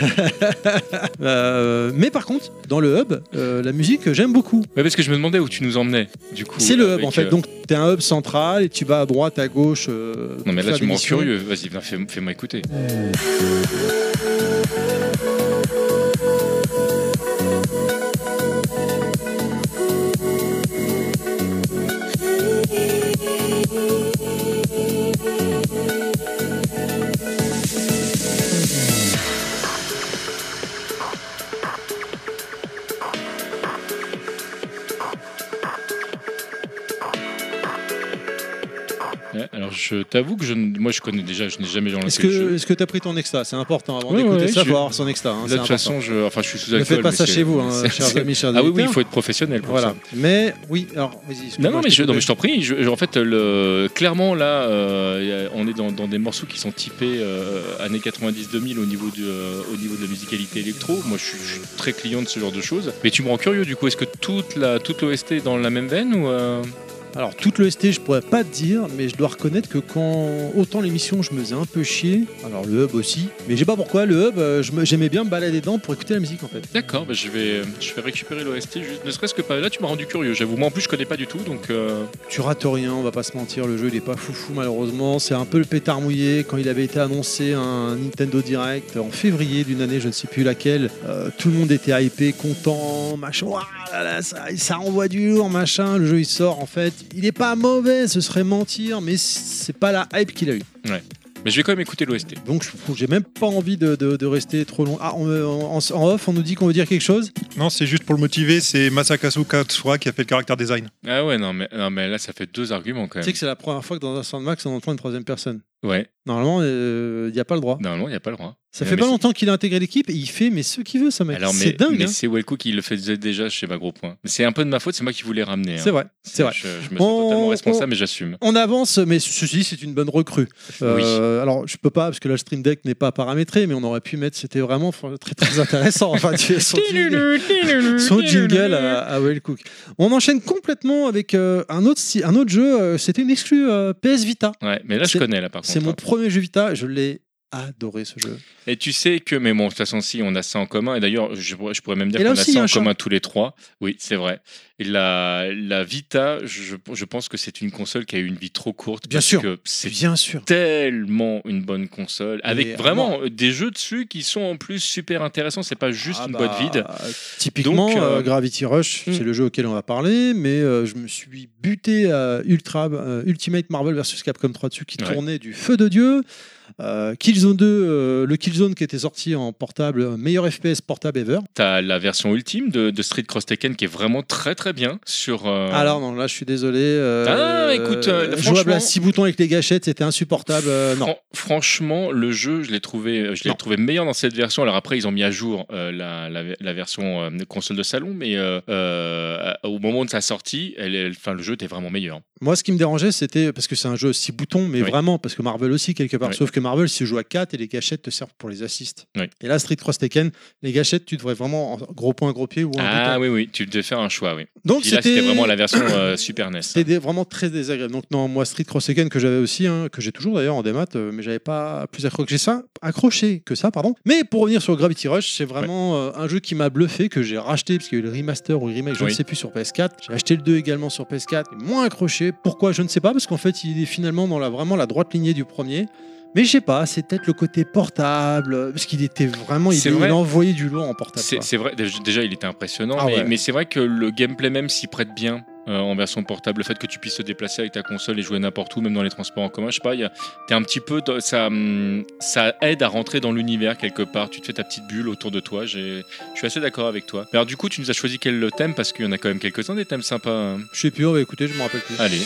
Euh, mais par contre, dans le hub, euh, la musique, j'aime beaucoup. Ouais, parce que je me demandais où tu nous emmenais, du coup. C'est le hub en fait. euh, Donc, tu un hub central et tu vas à droite, à gauche. euh, Non, mais là, tu me rends curieux. Vas-y, fais-moi écouter. Je t'avoue que je, ne- moi, je connais déjà, je n'ai jamais lancé Est-ce le que jeu. est-ce que tu as pris ton extra C'est important. Avant Ouais, d'écouter ouais, ça, je- faut avoir son extra. hein, Là, c'est de toute important. façon, je, enfin, je suis sous Ne alcool. faites pas mais ça c'est- chez vous, hein, c'est- chers c'est- amis, chers Ah oui, oui, auditeurs. il faut être professionnel pour Voilà. ça. Mais oui, alors vas-y. Non, excuse-moi, non, mais je, non, mais je t'en prie. Je- je- en fait, le, clairement, là, euh, y a- on est dans, dans des morceaux qui sont typés euh, années 90-2000 au, niveau du, euh, au niveau de la musicalité électro. Moi, je suis, je suis très client de ce genre de choses. Mais tu me rends curieux, du coup. Est-ce que toute la toute l'OST est dans la même veine ou euh, Alors, toute l'OST, je pourrais pas te dire, mais je dois reconnaître que quand autant l'émission, je me faisais un peu chier, alors le hub aussi, mais je sais pas pourquoi, le hub, euh, je me- j'aimais bien me balader dedans pour écouter la musique en fait. D'accord, bah, je, vais, je vais récupérer l'OST. juste- Ne serait-ce que pas. Là, tu m'as rendu curieux, j'avoue. Moi, en plus, je connais pas du tout. Donc, euh, Tu rates rien, on va pas se mentir, le jeu il est pas foufou malheureusement, c'est un peu le pétard mouillé quand il avait été annoncé un Nintendo Direct en février d'une année, je ne sais plus laquelle, euh, tout le monde était hypé, content, machin, Ouah là là, ça, ça envoie du lourd, machin, le jeu il sort en fait, il est pas mauvais, ce serait mentir, mais c'est pas la hype qu'il a eu. mais je vais quand même écouter l'OST. Donc je- j'ai même pas envie de, de- de rester trop long. Ah, on- en, en off, on nous dit qu'on veut dire quelque chose? Non, c'est juste pour le motiver, c'est Masakazu Katsura qui a fait le caractère design. Ah ouais, non mais, non, mais là, ça fait deux arguments quand Tu même. sais que c'est la première fois que dans un Sandmax on entend une troisième personne. Ouais, Normalement, il n'y a pas le droit. normalement, il n'y a pas le droit. Ça fait mais pas c'est- longtemps qu'il a intégré l'équipe et il fait mais ce qu'il veut, ça mec. Alors, mais, C'est dingue. mais hein. c'est Welco qui le faisait déjà chez ma gros point. C'est un peu de ma faute, c'est moi qui voulais ramener. hein. C'est vrai, c'est vrai. Je, je me On- sens totalement on- responsable, mais j'assume. On avance, mais ceci c'est une bonne recrue. Euh, Alors je peux pas parce que la Stream Deck n'est pas paramétré, mais on aurait pu mettre. C'était vraiment très très intéressant. enfin, tu son jingle, son jingle à, à Will Cook. On enchaîne complètement avec euh, un autre si- un autre jeu. euh, C'était une exclue euh, PS Vita. Ouais, mais là, je C'est- connais, là, par contre. C'est mon premier jeu Vita. Je l'ai adoré ce jeu. Et tu sais que, mais bon, de toute façon, si, on a ça en commun. Et d'ailleurs, je, pourrais- je pourrais même dire qu'on a ça en commun tous les trois. Oui, c'est vrai. Et la, la Vita, je, je pense que c'est une console qui a eu une vie trop courte. Bien parce sûr. que c'est Bien sûr. tellement une bonne console. Avec vraiment des jeux dessus qui sont en plus super intéressants. C'est pas juste Ah une bah, boîte vide. Typiquement, Donc, euh, euh, Gravity Rush, hmm. c'est le jeu auquel on va parler, mais euh, je me suis buté à Ultra, euh, Ultimate Marvel vs Capcom 3 dessus qui Ouais. tournait du feu de Dieu. Euh, Killzone 2, euh, le Killzone qui était sorti en portable, euh, meilleur FPS portable ever. T'as la version ultime de, de Street Cross Tekken qui est vraiment très très bien sur. euh, Alors non, là je suis désolé. Ah, écoute, euh, jouable franchement- à 6 boutons avec les gâchettes, c'était insupportable. non. Fran- franchement, le jeu, je l'ai trouvé, je l'ai trouvé meilleur dans cette version. Alors après, ils ont mis à jour la, la- la version console de salon, mais au moment de sa sortie, elle, le jeu était vraiment meilleur. Moi, ce qui me dérangeait, c'était parce que c'est un jeu 6 boutons, mais Oui. vraiment, parce que Marvel aussi, quelque part. Oui. Sauf que Marvel se joue à 4 et les gâchettes te servent pour les assists. Oui. Et là, Street Cross Tekken, les gâchettes, tu devrais vraiment en gros point, gros pied ou un Ah oui, oui, tu devais faire un choix, oui. Donc c'était vraiment la version euh, Super NES. C'était des- vraiment très désagréable. Donc non, moi Street Cross Tekken que j'avais aussi, hein, que j'ai toujours d'ailleurs en démat, euh, mais j'avais pas plus accroché ça, accroché que ça, pardon. Mais pour revenir sur Gravity Rush, c'est vraiment euh, un jeu qui m'a bluffé, que j'ai racheté parce qu'il y a eu le remaster ou le remake, je Oui. ne sais plus sur PS4. J'ai acheté le 2 également sur PS4, et moins accroché. Pourquoi? Je ne sais pas, parce qu'en fait il est finalement dans la vraiment la droite lignée du premier. Mais je sais pas, c'est peut-être le côté portable, euh, parce qu'il était vraiment, il, vrai. a envoyé du lourd en portable. C'est vrai, déjà- il était impressionnant, Ah mais, ouais. mais c'est vrai que le gameplay même s'y prête bien euh, en version portable. Le fait que tu puisses te déplacer avec ta console et jouer n'importe où, même dans les transports en commun, je sais pas, t'es un petit peu, ça, hum, ça aide à rentrer dans l'univers quelque part. Tu te fais ta petite bulle autour de toi. Je suis assez d'accord avec toi. Alors du coup, tu nous as choisi quel thème? Parce qu'il y en a quand même quelques-uns des thèmes sympas. hein. Je sais plus, on va écouter, je me rappelle plus. Allez.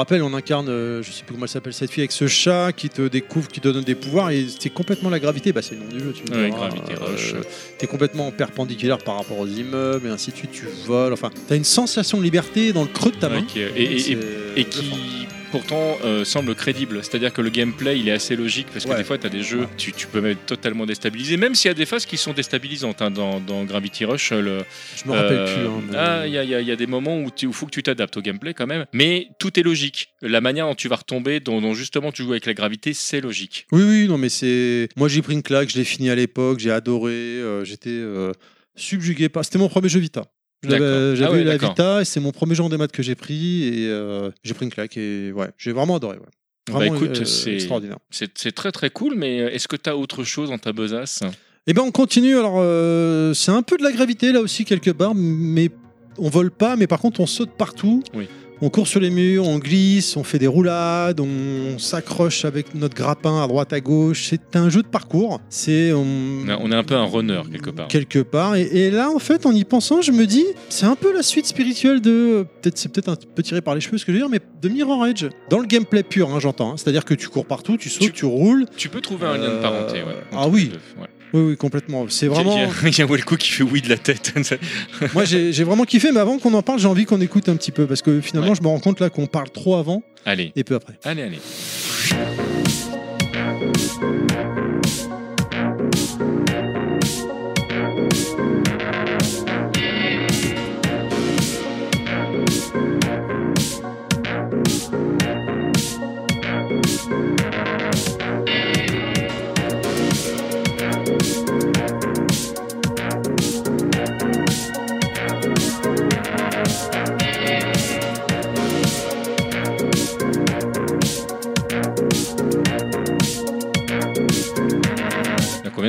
Rappelle, on incarne, euh, je sais plus comment elle s'appelle cette fille, avec ce chat qui te découvre, qui te donne des pouvoirs, et c'est complètement la gravité. Bah, c'est le nom du jeu, tu me Ouais, diras. Gravity Rush. T'es complètement perpendiculaire par rapport aux immeubles, et ainsi de suite. Tu voles. Enfin, t'as une sensation de liberté dans le creux de ta main. Et, et- C'est et qui. Pourtant euh, semble crédible. C'est-à-dire que le gameplay il est assez logique parce que Ouais. des fois tu as des jeux, tu, tu peux être totalement déstabilisé, même s'il y a des phases qui sont déstabilisantes hein, dans, dans Gravity Rush. Le, Je me rappelle euh, plus. hein, mais- ah, il y, a- y y des moments où il faut que tu t'adaptes au gameplay quand même, mais tout est logique. La manière dont tu vas retomber, dont, dont justement tu joues avec la gravité, c'est logique. Oui, oui, non, mais c'est. Moi, j'ai pris une claque, je l'ai fini à l'époque, j'ai adoré, euh, j'étais euh, subjugué par. C'était mon premier jeu Vita. J'avais j'avais Ah ouais, eu la. Vita et c'est mon premier jeu en démat que j'ai pris et euh, j'ai pris une claque et ouais, j'ai vraiment adoré. Ouais. Bah, Vraiment écoute, euh, c'est- extraordinaire. C'est c'est très très cool, mais est-ce que tu as autre chose dans ta besace? Eh ben on continue. Alors euh, c'est un peu de la gravité là aussi quelque part, mais on vole pas, mais par contre on saute partout. Oui. On court sur les murs, on glisse, on fait des roulades, on s'accroche avec notre grappin à droite à gauche. C'est un jeu de parcours. C'est on- on, est un peu un runner quelque part. quelque part. Et, et là, en fait, en y pensant, je me dis, c'est un peu la suite spirituelle de. Peut-être, c'est peut-être un peu tiré par les cheveux ce que je veux dire, mais de Mirror Edge. Dans le gameplay pur, hein, j'entends. hein. C'est-à-dire que tu cours partout, tu sautes, Tu- tu, roules. Tu peux trouver un lien de Euh, parenté. ouais, ah entre oui. deux, ouais. Oui, oui, complètement. C'est vraiment. Il y a- a Welco qui fait oui de la tête. Moi, j'ai j'ai vraiment kiffé, mais avant qu'on en parle, j'ai envie qu'on écoute un petit peu parce que finalement, Ouais. je me rends compte là qu'on parle trop avant allez, et peu après. allez, allez.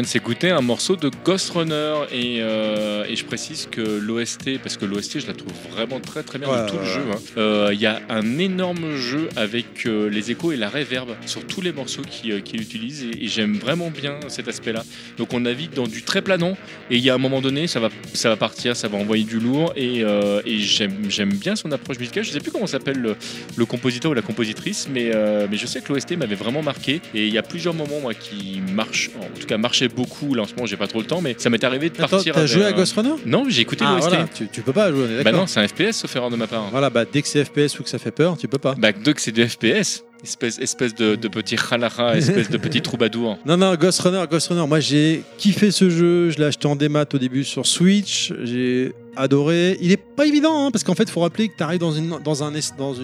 Vient de s'écouter un morceau de Ghost Runner et, euh, et je précise que l'OST, parce que l'OST je la trouve vraiment très très bien Ouais, de tout ouais, le jeu. hein. Euh, Il y a un énorme jeu avec euh, les échos et la réverb sur tous les morceaux qu'il qu'il utilise et, et j'aime vraiment bien cet aspect-là. Donc on navigue dans du très planant et il y a un moment donné ça va, ça va partir, ça va envoyer du lourd et, et j'aime j'aime bien son approche musicale. Je sais plus comment s'appelle le, le compositeur ou la compositrice, mais, mais je sais que l'OST m'avait vraiment marqué et il y a plusieurs moments moi qui marchent, en tout cas marchaient beaucoup. Là en ce moment j'ai pas trop le temps, mais ça m'est arrivé de Attends, partir. t'as joué à Ghost Runner Non, j'ai écouté Ah, voilà, tu, tu peux pas jouer, on est Bah non, c'est un FPS sauf erreur de ma part. Voilà, bah dès que c'est FPS ou que ça fait peur, tu peux pas. Bah donc c'est du FPS. Espèce, espèce de, de petit khalara, espèce de petit troubadour. Non, non, Ghost Runner, Ghost Runner, moi j'ai kiffé ce jeu, je l'ai acheté en démat au début sur Switch, j'ai adoré. Il est pas évident, hein, parce qu'en fait, il faut rappeler que tu arrives dans, une, dans, un, dans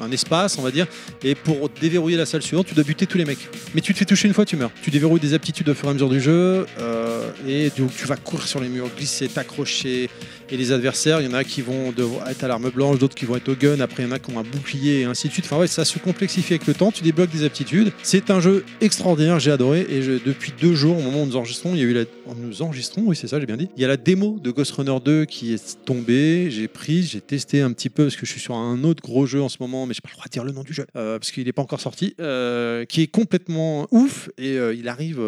un espace, on va dire, et pour déverrouiller la salle suivante, tu dois buter tous les mecs. Mais tu te fais toucher une fois, tu meurs. Tu déverrouilles des aptitudes au fur et à mesure du jeu, euh, et donc tu vas courir sur les murs, glisser, t'accrocher, Et les adversaires, il y en a qui vont être à l'arme blanche, d'autres qui vont être au gun, après il y en a qui ont un bouclier et ainsi de suite. Enfin ouais, ça se complexifie avec le temps, tu débloques des aptitudes. C'est un jeu extraordinaire, j'ai adoré. Et je- depuis deux jours, au moment où nous enregistrons, il y a eu la... Nous enregistrons, oui c'est ça, j'ai bien dit. Il y a la démo de Ghost Runner 2 qui est tombée, j'ai pris, j'ai testé un petit peu parce que je suis sur un autre gros jeu en ce moment, mais j'ai pas le droit de dire le nom du jeu euh, parce qu'il n'est pas encore sorti, euh, qui est complètement ouf et euh, il arrive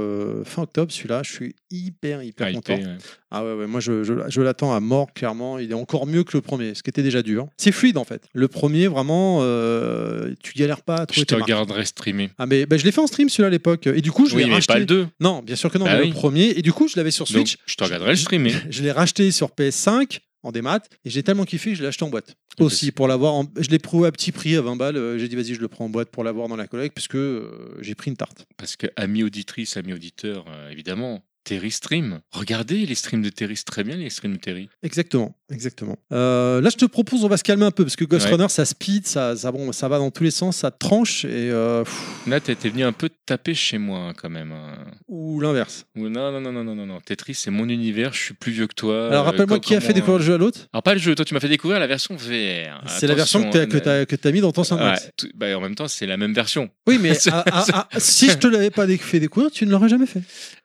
fin octobre celui-là. Je suis hyper hyper content. ouais. Ah ouais, ouais moi je, je- je l'attends à mort, clairement. Il est encore mieux que le premier, ce qui était déjà dur. C'est fluide en fait. Le premier, vraiment, euh, tu galères pas à Je trouver te tes marques. regarderai streamer. Ah, mais bah, je l'ai fait en stream celui-là à l'époque. Et du coup, je Oui, l'ai racheté. pas le 2. Non, bien sûr que non, Bah mais oui. le premier. Et du coup, je l'avais sur Donc, Switch. je te regarderai le streamer. Je l'ai racheté sur PS5 en démat et j'ai tellement kiffé que je l'ai acheté en boîte aussi bah, pour l'avoir en... je l'ai prouvé à petit prix à 20 balles j'ai dit vas-y je le prends en boîte pour l'avoir dans la collecte parce que euh, j'ai pris une tarte Parce que, amis auditrices, amis auditeurs, euh, évidemment, Terry Stream. Regardez les streams de Terry, c'est très bien les streams de Terry. exactement exactement Euh, là je te propose on va se calmer un peu parce que Ghost Ouais. Runner ça speed ça, ça, bon, ça va dans tous les sens ça tranche et euh, Là, t'es venu un peu taper chez moi, hein, quand même. hein. ou l'inverse Ou non, non, non, non, non, non, non. Tetris, c'est mon univers, je suis plus vieux que toi. alors Euh, rappelle-moi qui a fait découvrir le jeu à l'autre Alors, pas le jeu, toi, tu m'as fait découvrir la version VR. c'est la version que tu as, euh, t'as mis dans ton Sandbox ouais, bah, en même temps, c'est la même version. oui mais ah, ah, ah, si je te l'avais pas fait découvrir tu ne l'aurais jamais fait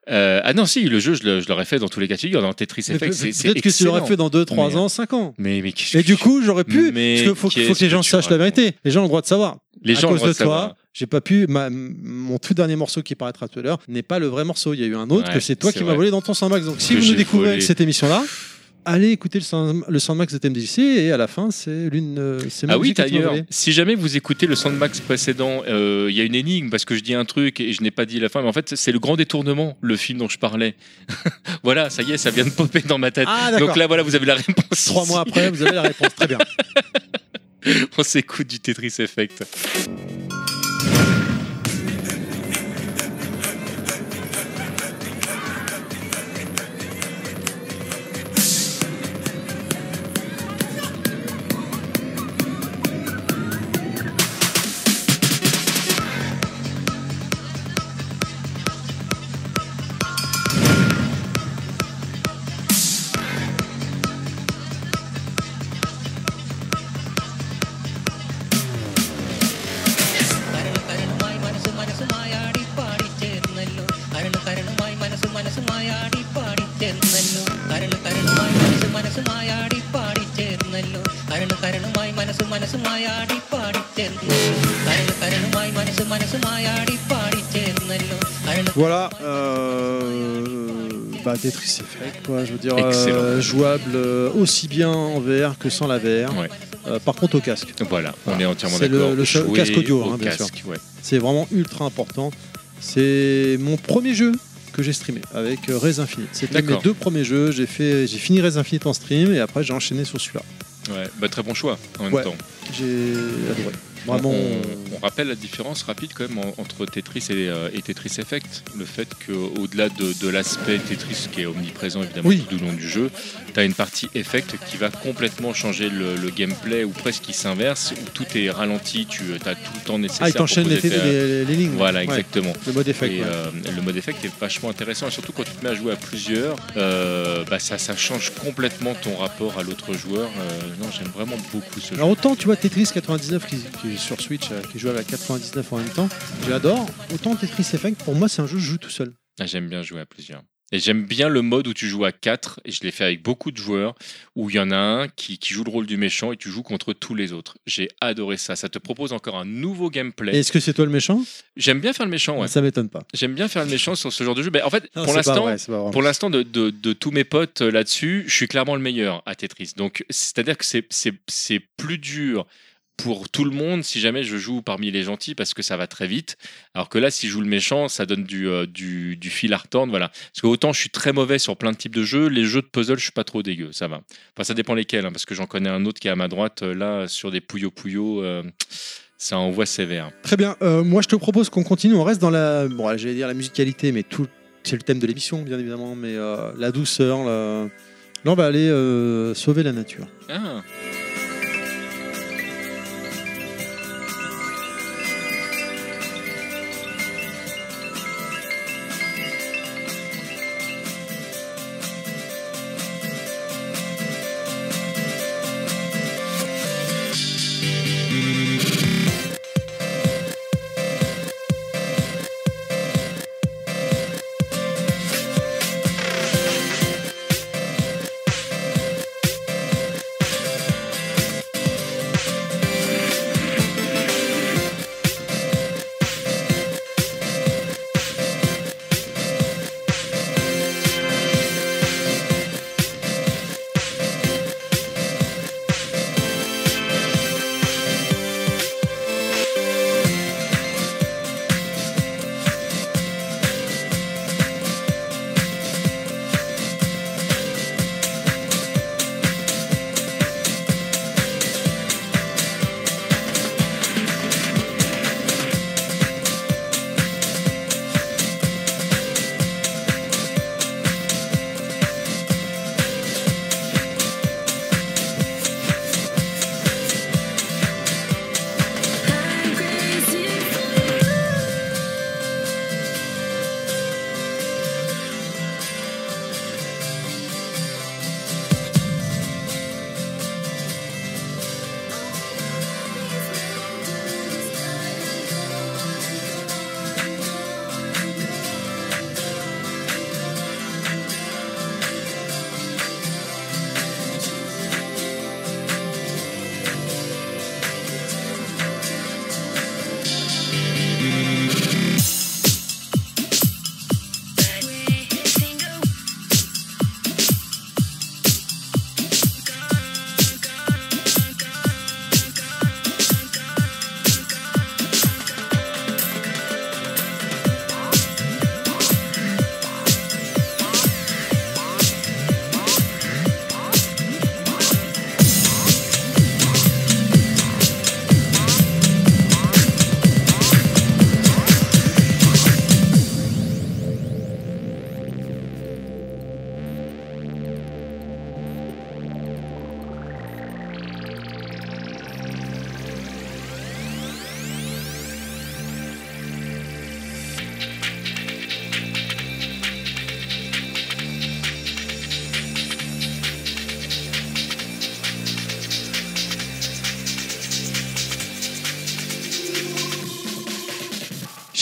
Euh, ah non, si, le jeu, je le- je l'aurais fait dans tous les cas de figure, dans Tetris Mais Effect. peut- c'est- c'est peut-être que tu l'aurais excellent. fait dans 2 3 Mais- ans 5 ans Mais, mais, qu'est-ce Et que- du coup, j'aurais pu, Mais parce qu'il faut, faut qu'est-ce que les gens tu sachent la racontes vérité. Les gens ont le droit de savoir. les gens à ont le cause droit de de savoir. toi, j'ai pas pu. ma- mon tout dernier morceau qui paraîtra tout à l'heure n'est pas le vrai morceau. Il y a eu un autre Ouais, que c'est toi c'est qui m'as vrai. volé dans ton Sandmax. Donc si Que vous nous j'ai découvrez volé. avec cette émission-là, allez écouter le, Sound- le Sandmax de TMDJC et à la fin, c'est l'une. euh, Ah oui, d'ailleurs, si jamais vous écoutez le Soundmax précédent, euh, il y a une énigme parce que je dis un truc et je n'ai pas dit la fin, mais en fait, c'est le grand détournement, le film dont je parlais. voilà, ça y est, ça vient de popper dans ma tête. Ah. Donc là, voilà, vous avez la réponse. Trois mois après, vous avez la réponse. Très bien. On s'écoute du Tetris Effect. Euh, bah, Tetris quoi. Je veux dire, euh, jouable euh, aussi bien en VR que sans la VR. Ouais. Euh, par contre, au casque. Voilà, on est entièrement d'accord. C'est le, casque audio, hein, bien casque, sûr. Ouais. C'est vraiment ultra important. C'est mon premier jeu que j'ai streamé avec Res Infinite. C'était mes deux premiers jeux. J'ai fait, j'ai fini Res Infinite en stream et après j'ai enchaîné sur celui-là. Ouais, bah, très bon choix en même temps. J'ai adoré. On, on rappelle la différence rapide quand même en- entre Tetris et, euh, et Tetris Effect. Le fait qu'au-delà de, de l'aspect Tetris qui est omniprésent évidemment Oui. tout au long du jeu, tu as une partie Effect qui va complètement changer le, le gameplay ou presque qui s'inverse, où tout est ralenti, tu as tout le temps nécessaire. Ah, il t'enchaîne les, lignes. Voilà, Ouais, exactement. Le mode effect. Et ouais. euh, le mode effect est vachement intéressant et surtout quand tu te mets à jouer à plusieurs, euh, bah, ça, ça change complètement ton rapport à l'autre joueur. Non, j'aime vraiment beaucoup ce jeu. Alors autant tu vois Tetris 99 qui, qui sur Switch, euh, qui joue à la 99 en même temps, j'adore. Autant Tetris Effect, pour moi c'est un jeu que je joue tout seul. Ah, j'aime bien jouer à plusieurs. Et j'aime bien le mode où tu joues à 4, et je l'ai fait avec beaucoup de joueurs, où il y en a un qui, qui joue le rôle du méchant et tu joues contre tous les autres. J'ai adoré ça. Ça te propose encore un nouveau gameplay. Est-ce que c'est toi le méchant? J'aime bien faire le méchant, ouais. Ça m'étonne pas. J'aime bien faire le méchant sur ce genre de jeu. Ben, en fait, Non, pour l'instant, pour de, de- de tous mes potes euh, là-dessus, je suis clairement le meilleur à Tetris. Donc, c'est-à-dire que c'est plus dur pour tout le monde si jamais je joue parmi les gentils parce que ça va très vite. Alors que là, si je joue le méchant, ça donne du, euh, du, du fil à retordre. Voilà. Parce que autant je suis très mauvais sur plein de types de jeux, les jeux de puzzle, je suis pas trop dégueu. Ça va. Enfin, ça dépend lesquels, hein, parce que j'en connais un autre qui est à ma droite, euh, là, sur des Puyo Puyo. euh, ça envoie sévère. Très bien. Euh, moi je te propose qu'on continue. On reste dans la. Bon, j'allais dire la musicalité, mais tout. C'est le thème de l'émission, bien évidemment, mais la douceur. La... Là, on va aller euh, sauver la nature. Ah,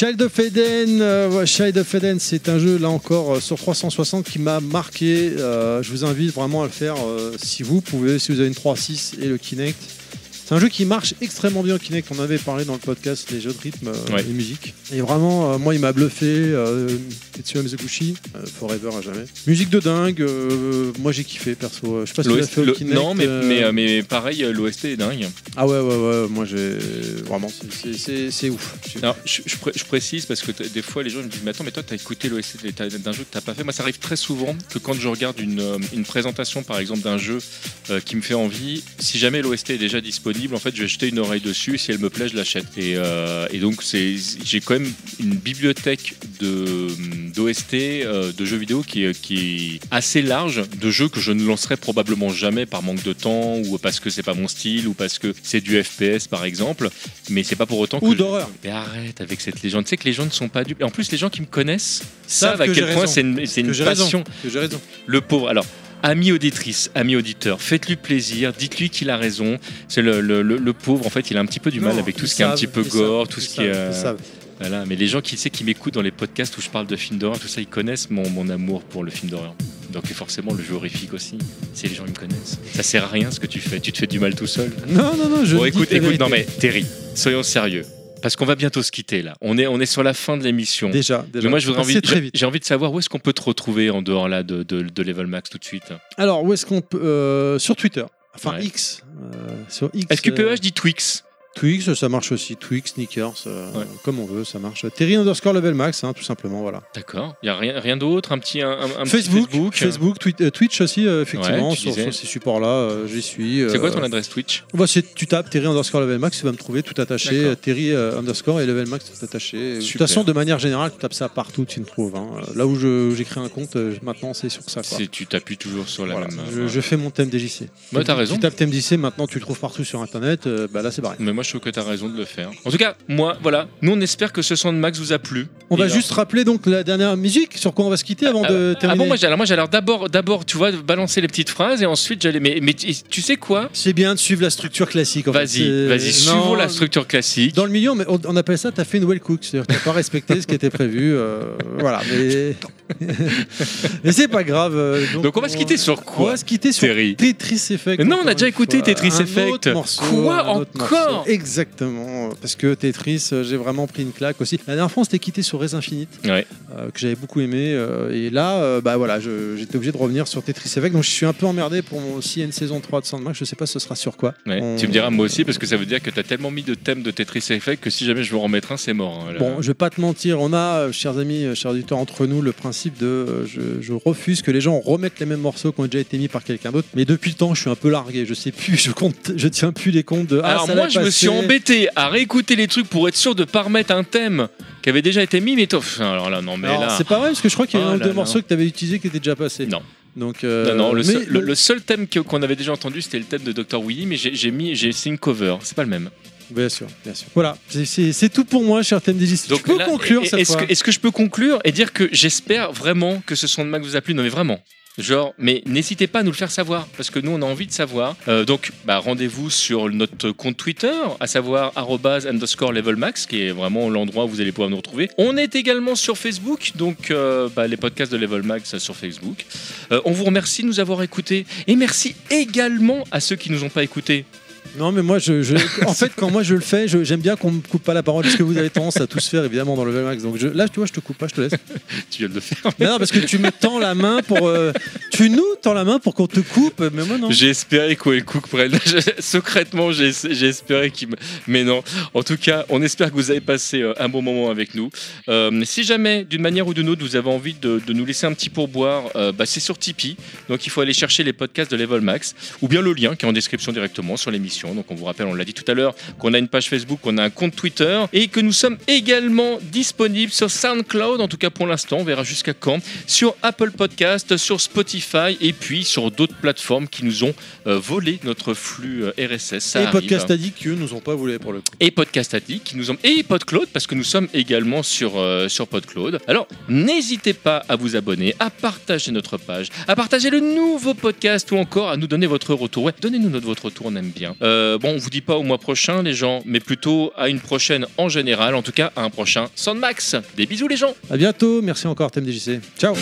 Child of Eden, euh, of c'est un jeu là encore euh, sur 360 qui m'a marqué. Euh, je vous invite vraiment à le faire euh, si vous pouvez, si vous avez une 3.6 et le Kinect. C'est un jeu qui marche extrêmement bien au Kinect. On avait parlé dans le podcast les jeux de rythme euh, Ouais. et musique. Et vraiment, euh, moi, il m'a bluffé. Euh, Tetsuya Mizoguchi, euh, Forever à jamais. Musique de dingue. moi, j'ai kiffé perso. Je sais pas si tu fait le- Kinect. non, mais, mais, mais pareil, l'OST est dingue. Ah ouais, ouais, ouais. Moi, j'ai vraiment, c'est- ouf. Alors, je, je pré- je précise parce que des fois les gens me disent Mais attends, mais toi, t'as écouté l'OST d'un jeu que t'as pas fait. Moi, ça arrive très souvent que quand je regarde une, une présentation, par exemple, d'un jeu qui me fait envie, si jamais l'OST est déjà disponible, en fait, je vais jeter une oreille dessus. Et si elle me plaît, je l'achète. Et, euh, et donc, j'ai quand même une bibliothèque de d'OST euh, de jeux vidéo qui est, qui est assez large, de jeux que je ne lancerai probablement jamais par manque de temps ou parce que c'est pas mon style ou parce que c'est du FPS, par exemple. Mais c'est pas pour autant que Ou je- d'horreur. mais arrête avec cette légende. Tu sais que les gens ne sont pas dupes. En plus, les gens qui me connaissent savent, Savent à que quel point c'est une, Que une passion. Que j'ai raison. Le pauvre. Alors, amis auditrices, amis auditeurs, faites-lui plaisir, dites-lui qu'il a raison. C'est le, le- le- le pauvre, en fait, il a un petit peu du mal Non, avec tout ce qui est un petit peu gore, savent, tout ce qui est. savent, euh, voilà. Mais les gens qui, qui m'écoutent dans les podcasts où je parle de films d'horreur, tout ça, ils connaissent mon, mon amour pour le film d'horreur. Donc forcément, le jeu horrifique aussi, si les gens ils me connaissent. Ça sert à rien ce que tu fais, tu te fais du mal tout seul. Non, non, non, je Bon, écoute, écoute, non mais. Terry, soyons sérieux. Parce qu'on va bientôt se quitter là. On est, on est sur la fin de l'émission. Déjà, déjà. Mais moi, C'est envie, très j'ai- vite. j'ai envie de savoir où est-ce qu'on peut te retrouver en dehors là de, de, de Level Max tout de suite. Alors, où est-ce qu'on peut. euh, sur Twitter. Enfin, Ouais. X. euh, sur X. Est-ce que euh, PEH dit Twix? Twix, ça marche aussi. Twix, Sneakers, euh, Ouais. comme on veut, ça marche. Terry underscore level max, hein, tout simplement, voilà. D'accord. Il y a rien, rien d'autre, un petit, un, un- un petit Facebook, Facebook. Twi- euh, Twitch aussi, euh, effectivement, Ouais, sur, ces supports-là, euh, j'y suis. C'est quoi euh, ton adresse Twitch? bah, Tu tapes Terry underscore level max, tu vas me trouver tout attaché. Euh, Terry euh, underscore et level max tout attaché. De toute façon, de manière générale, tu tapes ça partout, tu me trouves. hein. Là où j'ai créé un compte, euh, maintenant, c'est sur ça. Quoi. Tu t'appuies toujours sur la Voilà. même. Je, fais mon thème DJC. Ouais, t'as raison. Tu tapes thème DJC, maintenant tu le trouves partout sur internet. euh, bah là, c'est pareil. Mais moi, je trouve que tu as raison de le faire. En tout cas, moi, voilà. Nous, on espère que ce son de Max vous a plu. On va euh, juste rappeler donc la dernière musique sur quoi on va se quitter avant Ah, de ah terminer. bon, moi, j'ai- alors moi, j'ai alors d'abord, d'abord, tu vois, balancer les petites phrases et ensuite j'allais. Mais, mais tu sais quoi? C'est bien de suivre la structure classique. Vas-y, vas-y, suivons la structure classique. Dans le milieu, on- on, on appelle ça t'as fait une well cook, c'est-à-dire t'as pas respecté ce qui était prévu. euh, voilà, mais, mais c'est pas grave. euh, Donc, on va se quitter sur On quoi va se quitter sur Terry Tetris Effect. Mais non, on a déjà écouté. Tetris Un Effect. autre morceau, Quoi, encore? Exactement, parce que Tetris, euh, j'ai vraiment pris une claque aussi. La dernière fois, on s'était quitté sur Res Infinite, Ouais. euh, que j'avais beaucoup aimé, euh, et là, euh, bah voilà, j'étais obligé de revenir sur Tetris Effect, donc je suis un peu emmerdé pour mon s'il y a une saison 3 de Sandmax, je sais pas ce sera sur quoi. Ouais. On- Tu me diras moi aussi parce que ça veut dire que tu as tellement mis de thèmes de Tetris Effect que si jamais je veux en remettre un, c'est mort. hein. Bon, je vais pas te mentir, on a, chers amis, chers auditeurs, entre nous, le principe de je, je refuse que les gens remettent les mêmes morceaux qui ont déjà été mis par quelqu'un d'autre. Mais depuis le temps, je suis un peu largué. Je sais plus, je compte, je tiens plus les comptes de. ah, Alors moi je me passé. Suis embêté à réécouter les trucs pour être sûr de pas remettre un thème qui avait déjà été mis mais toi, pff, alors là non mais Alors, là c'est pas vrai parce que je crois qu'il y a Oh un ou deux morceaux que tu avais utilisés qui étaient déjà passés. Non. Donc, euh, non, non, le, seul, le- le seul thème que- qu'on avait déjà entendu c'était le thème de Dr Willy mais j'ai mis j'ai c'est une cover c'est pas le même Bien sûr, bien sûr. Voilà, c'est- tout pour moi, cher TMDJ. donc tu peux là, conclure et- cette est-ce fois. que, est-ce que je peux conclure et dire que j'espère vraiment que ce son de Mac vous a plu? Non mais vraiment Genre, mais n'hésitez pas à nous le faire savoir, parce que nous, on a envie de savoir. Euh, donc, bah, rendez-vous sur notre compte Twitter, à savoir underscore levelmax, qui est vraiment l'endroit où vous allez pouvoir nous retrouver. On est également sur Facebook, donc euh, bah, les podcasts de Levelmax sur Facebook. Euh, on vous remercie de nous avoir écoutés, et merci également à ceux qui nous ont pas écoutés. Non, mais moi, je, je- en fait, quand moi je le fais, j'aime bien qu'on me coupe pas la parole, parce que vous avez tendance à tous faire évidemment dans le Max. Donc je- là, tu vois, je te coupe pas, je te laisse. Tu viens de le faire. Mais non, parce que tu me tends la main pour. euh, tu nous tends la main pour qu'on te coupe, mais moi non. J'ai espéré qu'Oel Cook prenne. Secrètement, j'ai j'ai espéré qu'il me. Mais non. En tout cas, on espère que vous avez passé euh, un bon moment avec nous. Euh, si jamais, d'une manière ou d'une autre, vous avez envie de, de nous laisser un petit pourboire, euh, bah, c'est sur Tipeee. Donc il faut aller chercher les podcasts de Level Max ou bien le lien qui est en description directement sur l'émission. Donc on vous rappelle, on l'a dit tout à l'heure, qu'on a une page Facebook, qu'on a un compte Twitter et que nous sommes également disponibles sur SoundCloud, en tout cas pour l'instant, on verra jusqu'à quand, sur Apple Podcast, sur Spotify et puis sur d'autres plateformes qui nous ont euh, volé notre flux euh, RSS. Ça Et arrive. Podcast Addict, qui eux nous ont pas voulu pour le coup. et Podcast Addict qui nous ont et PodCloud parce que nous sommes également sur euh, sur PodCloud. Alors n'hésitez pas à vous abonner, à partager notre page, à partager le nouveau podcast ou encore à nous donner votre retour. Ouais, donnez-nous notre votre retour, on aime bien. Euh, bon, on vous dit pas au mois prochain, les gens, mais plutôt à une prochaine en général. En tout cas, à un prochain Soundmax. Des bisous, les gens. À bientôt. Merci encore, TMDJC. Ciao.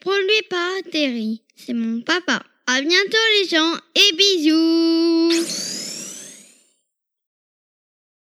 Produit par Terry. C'est mon papa. À bientôt les gens et bisous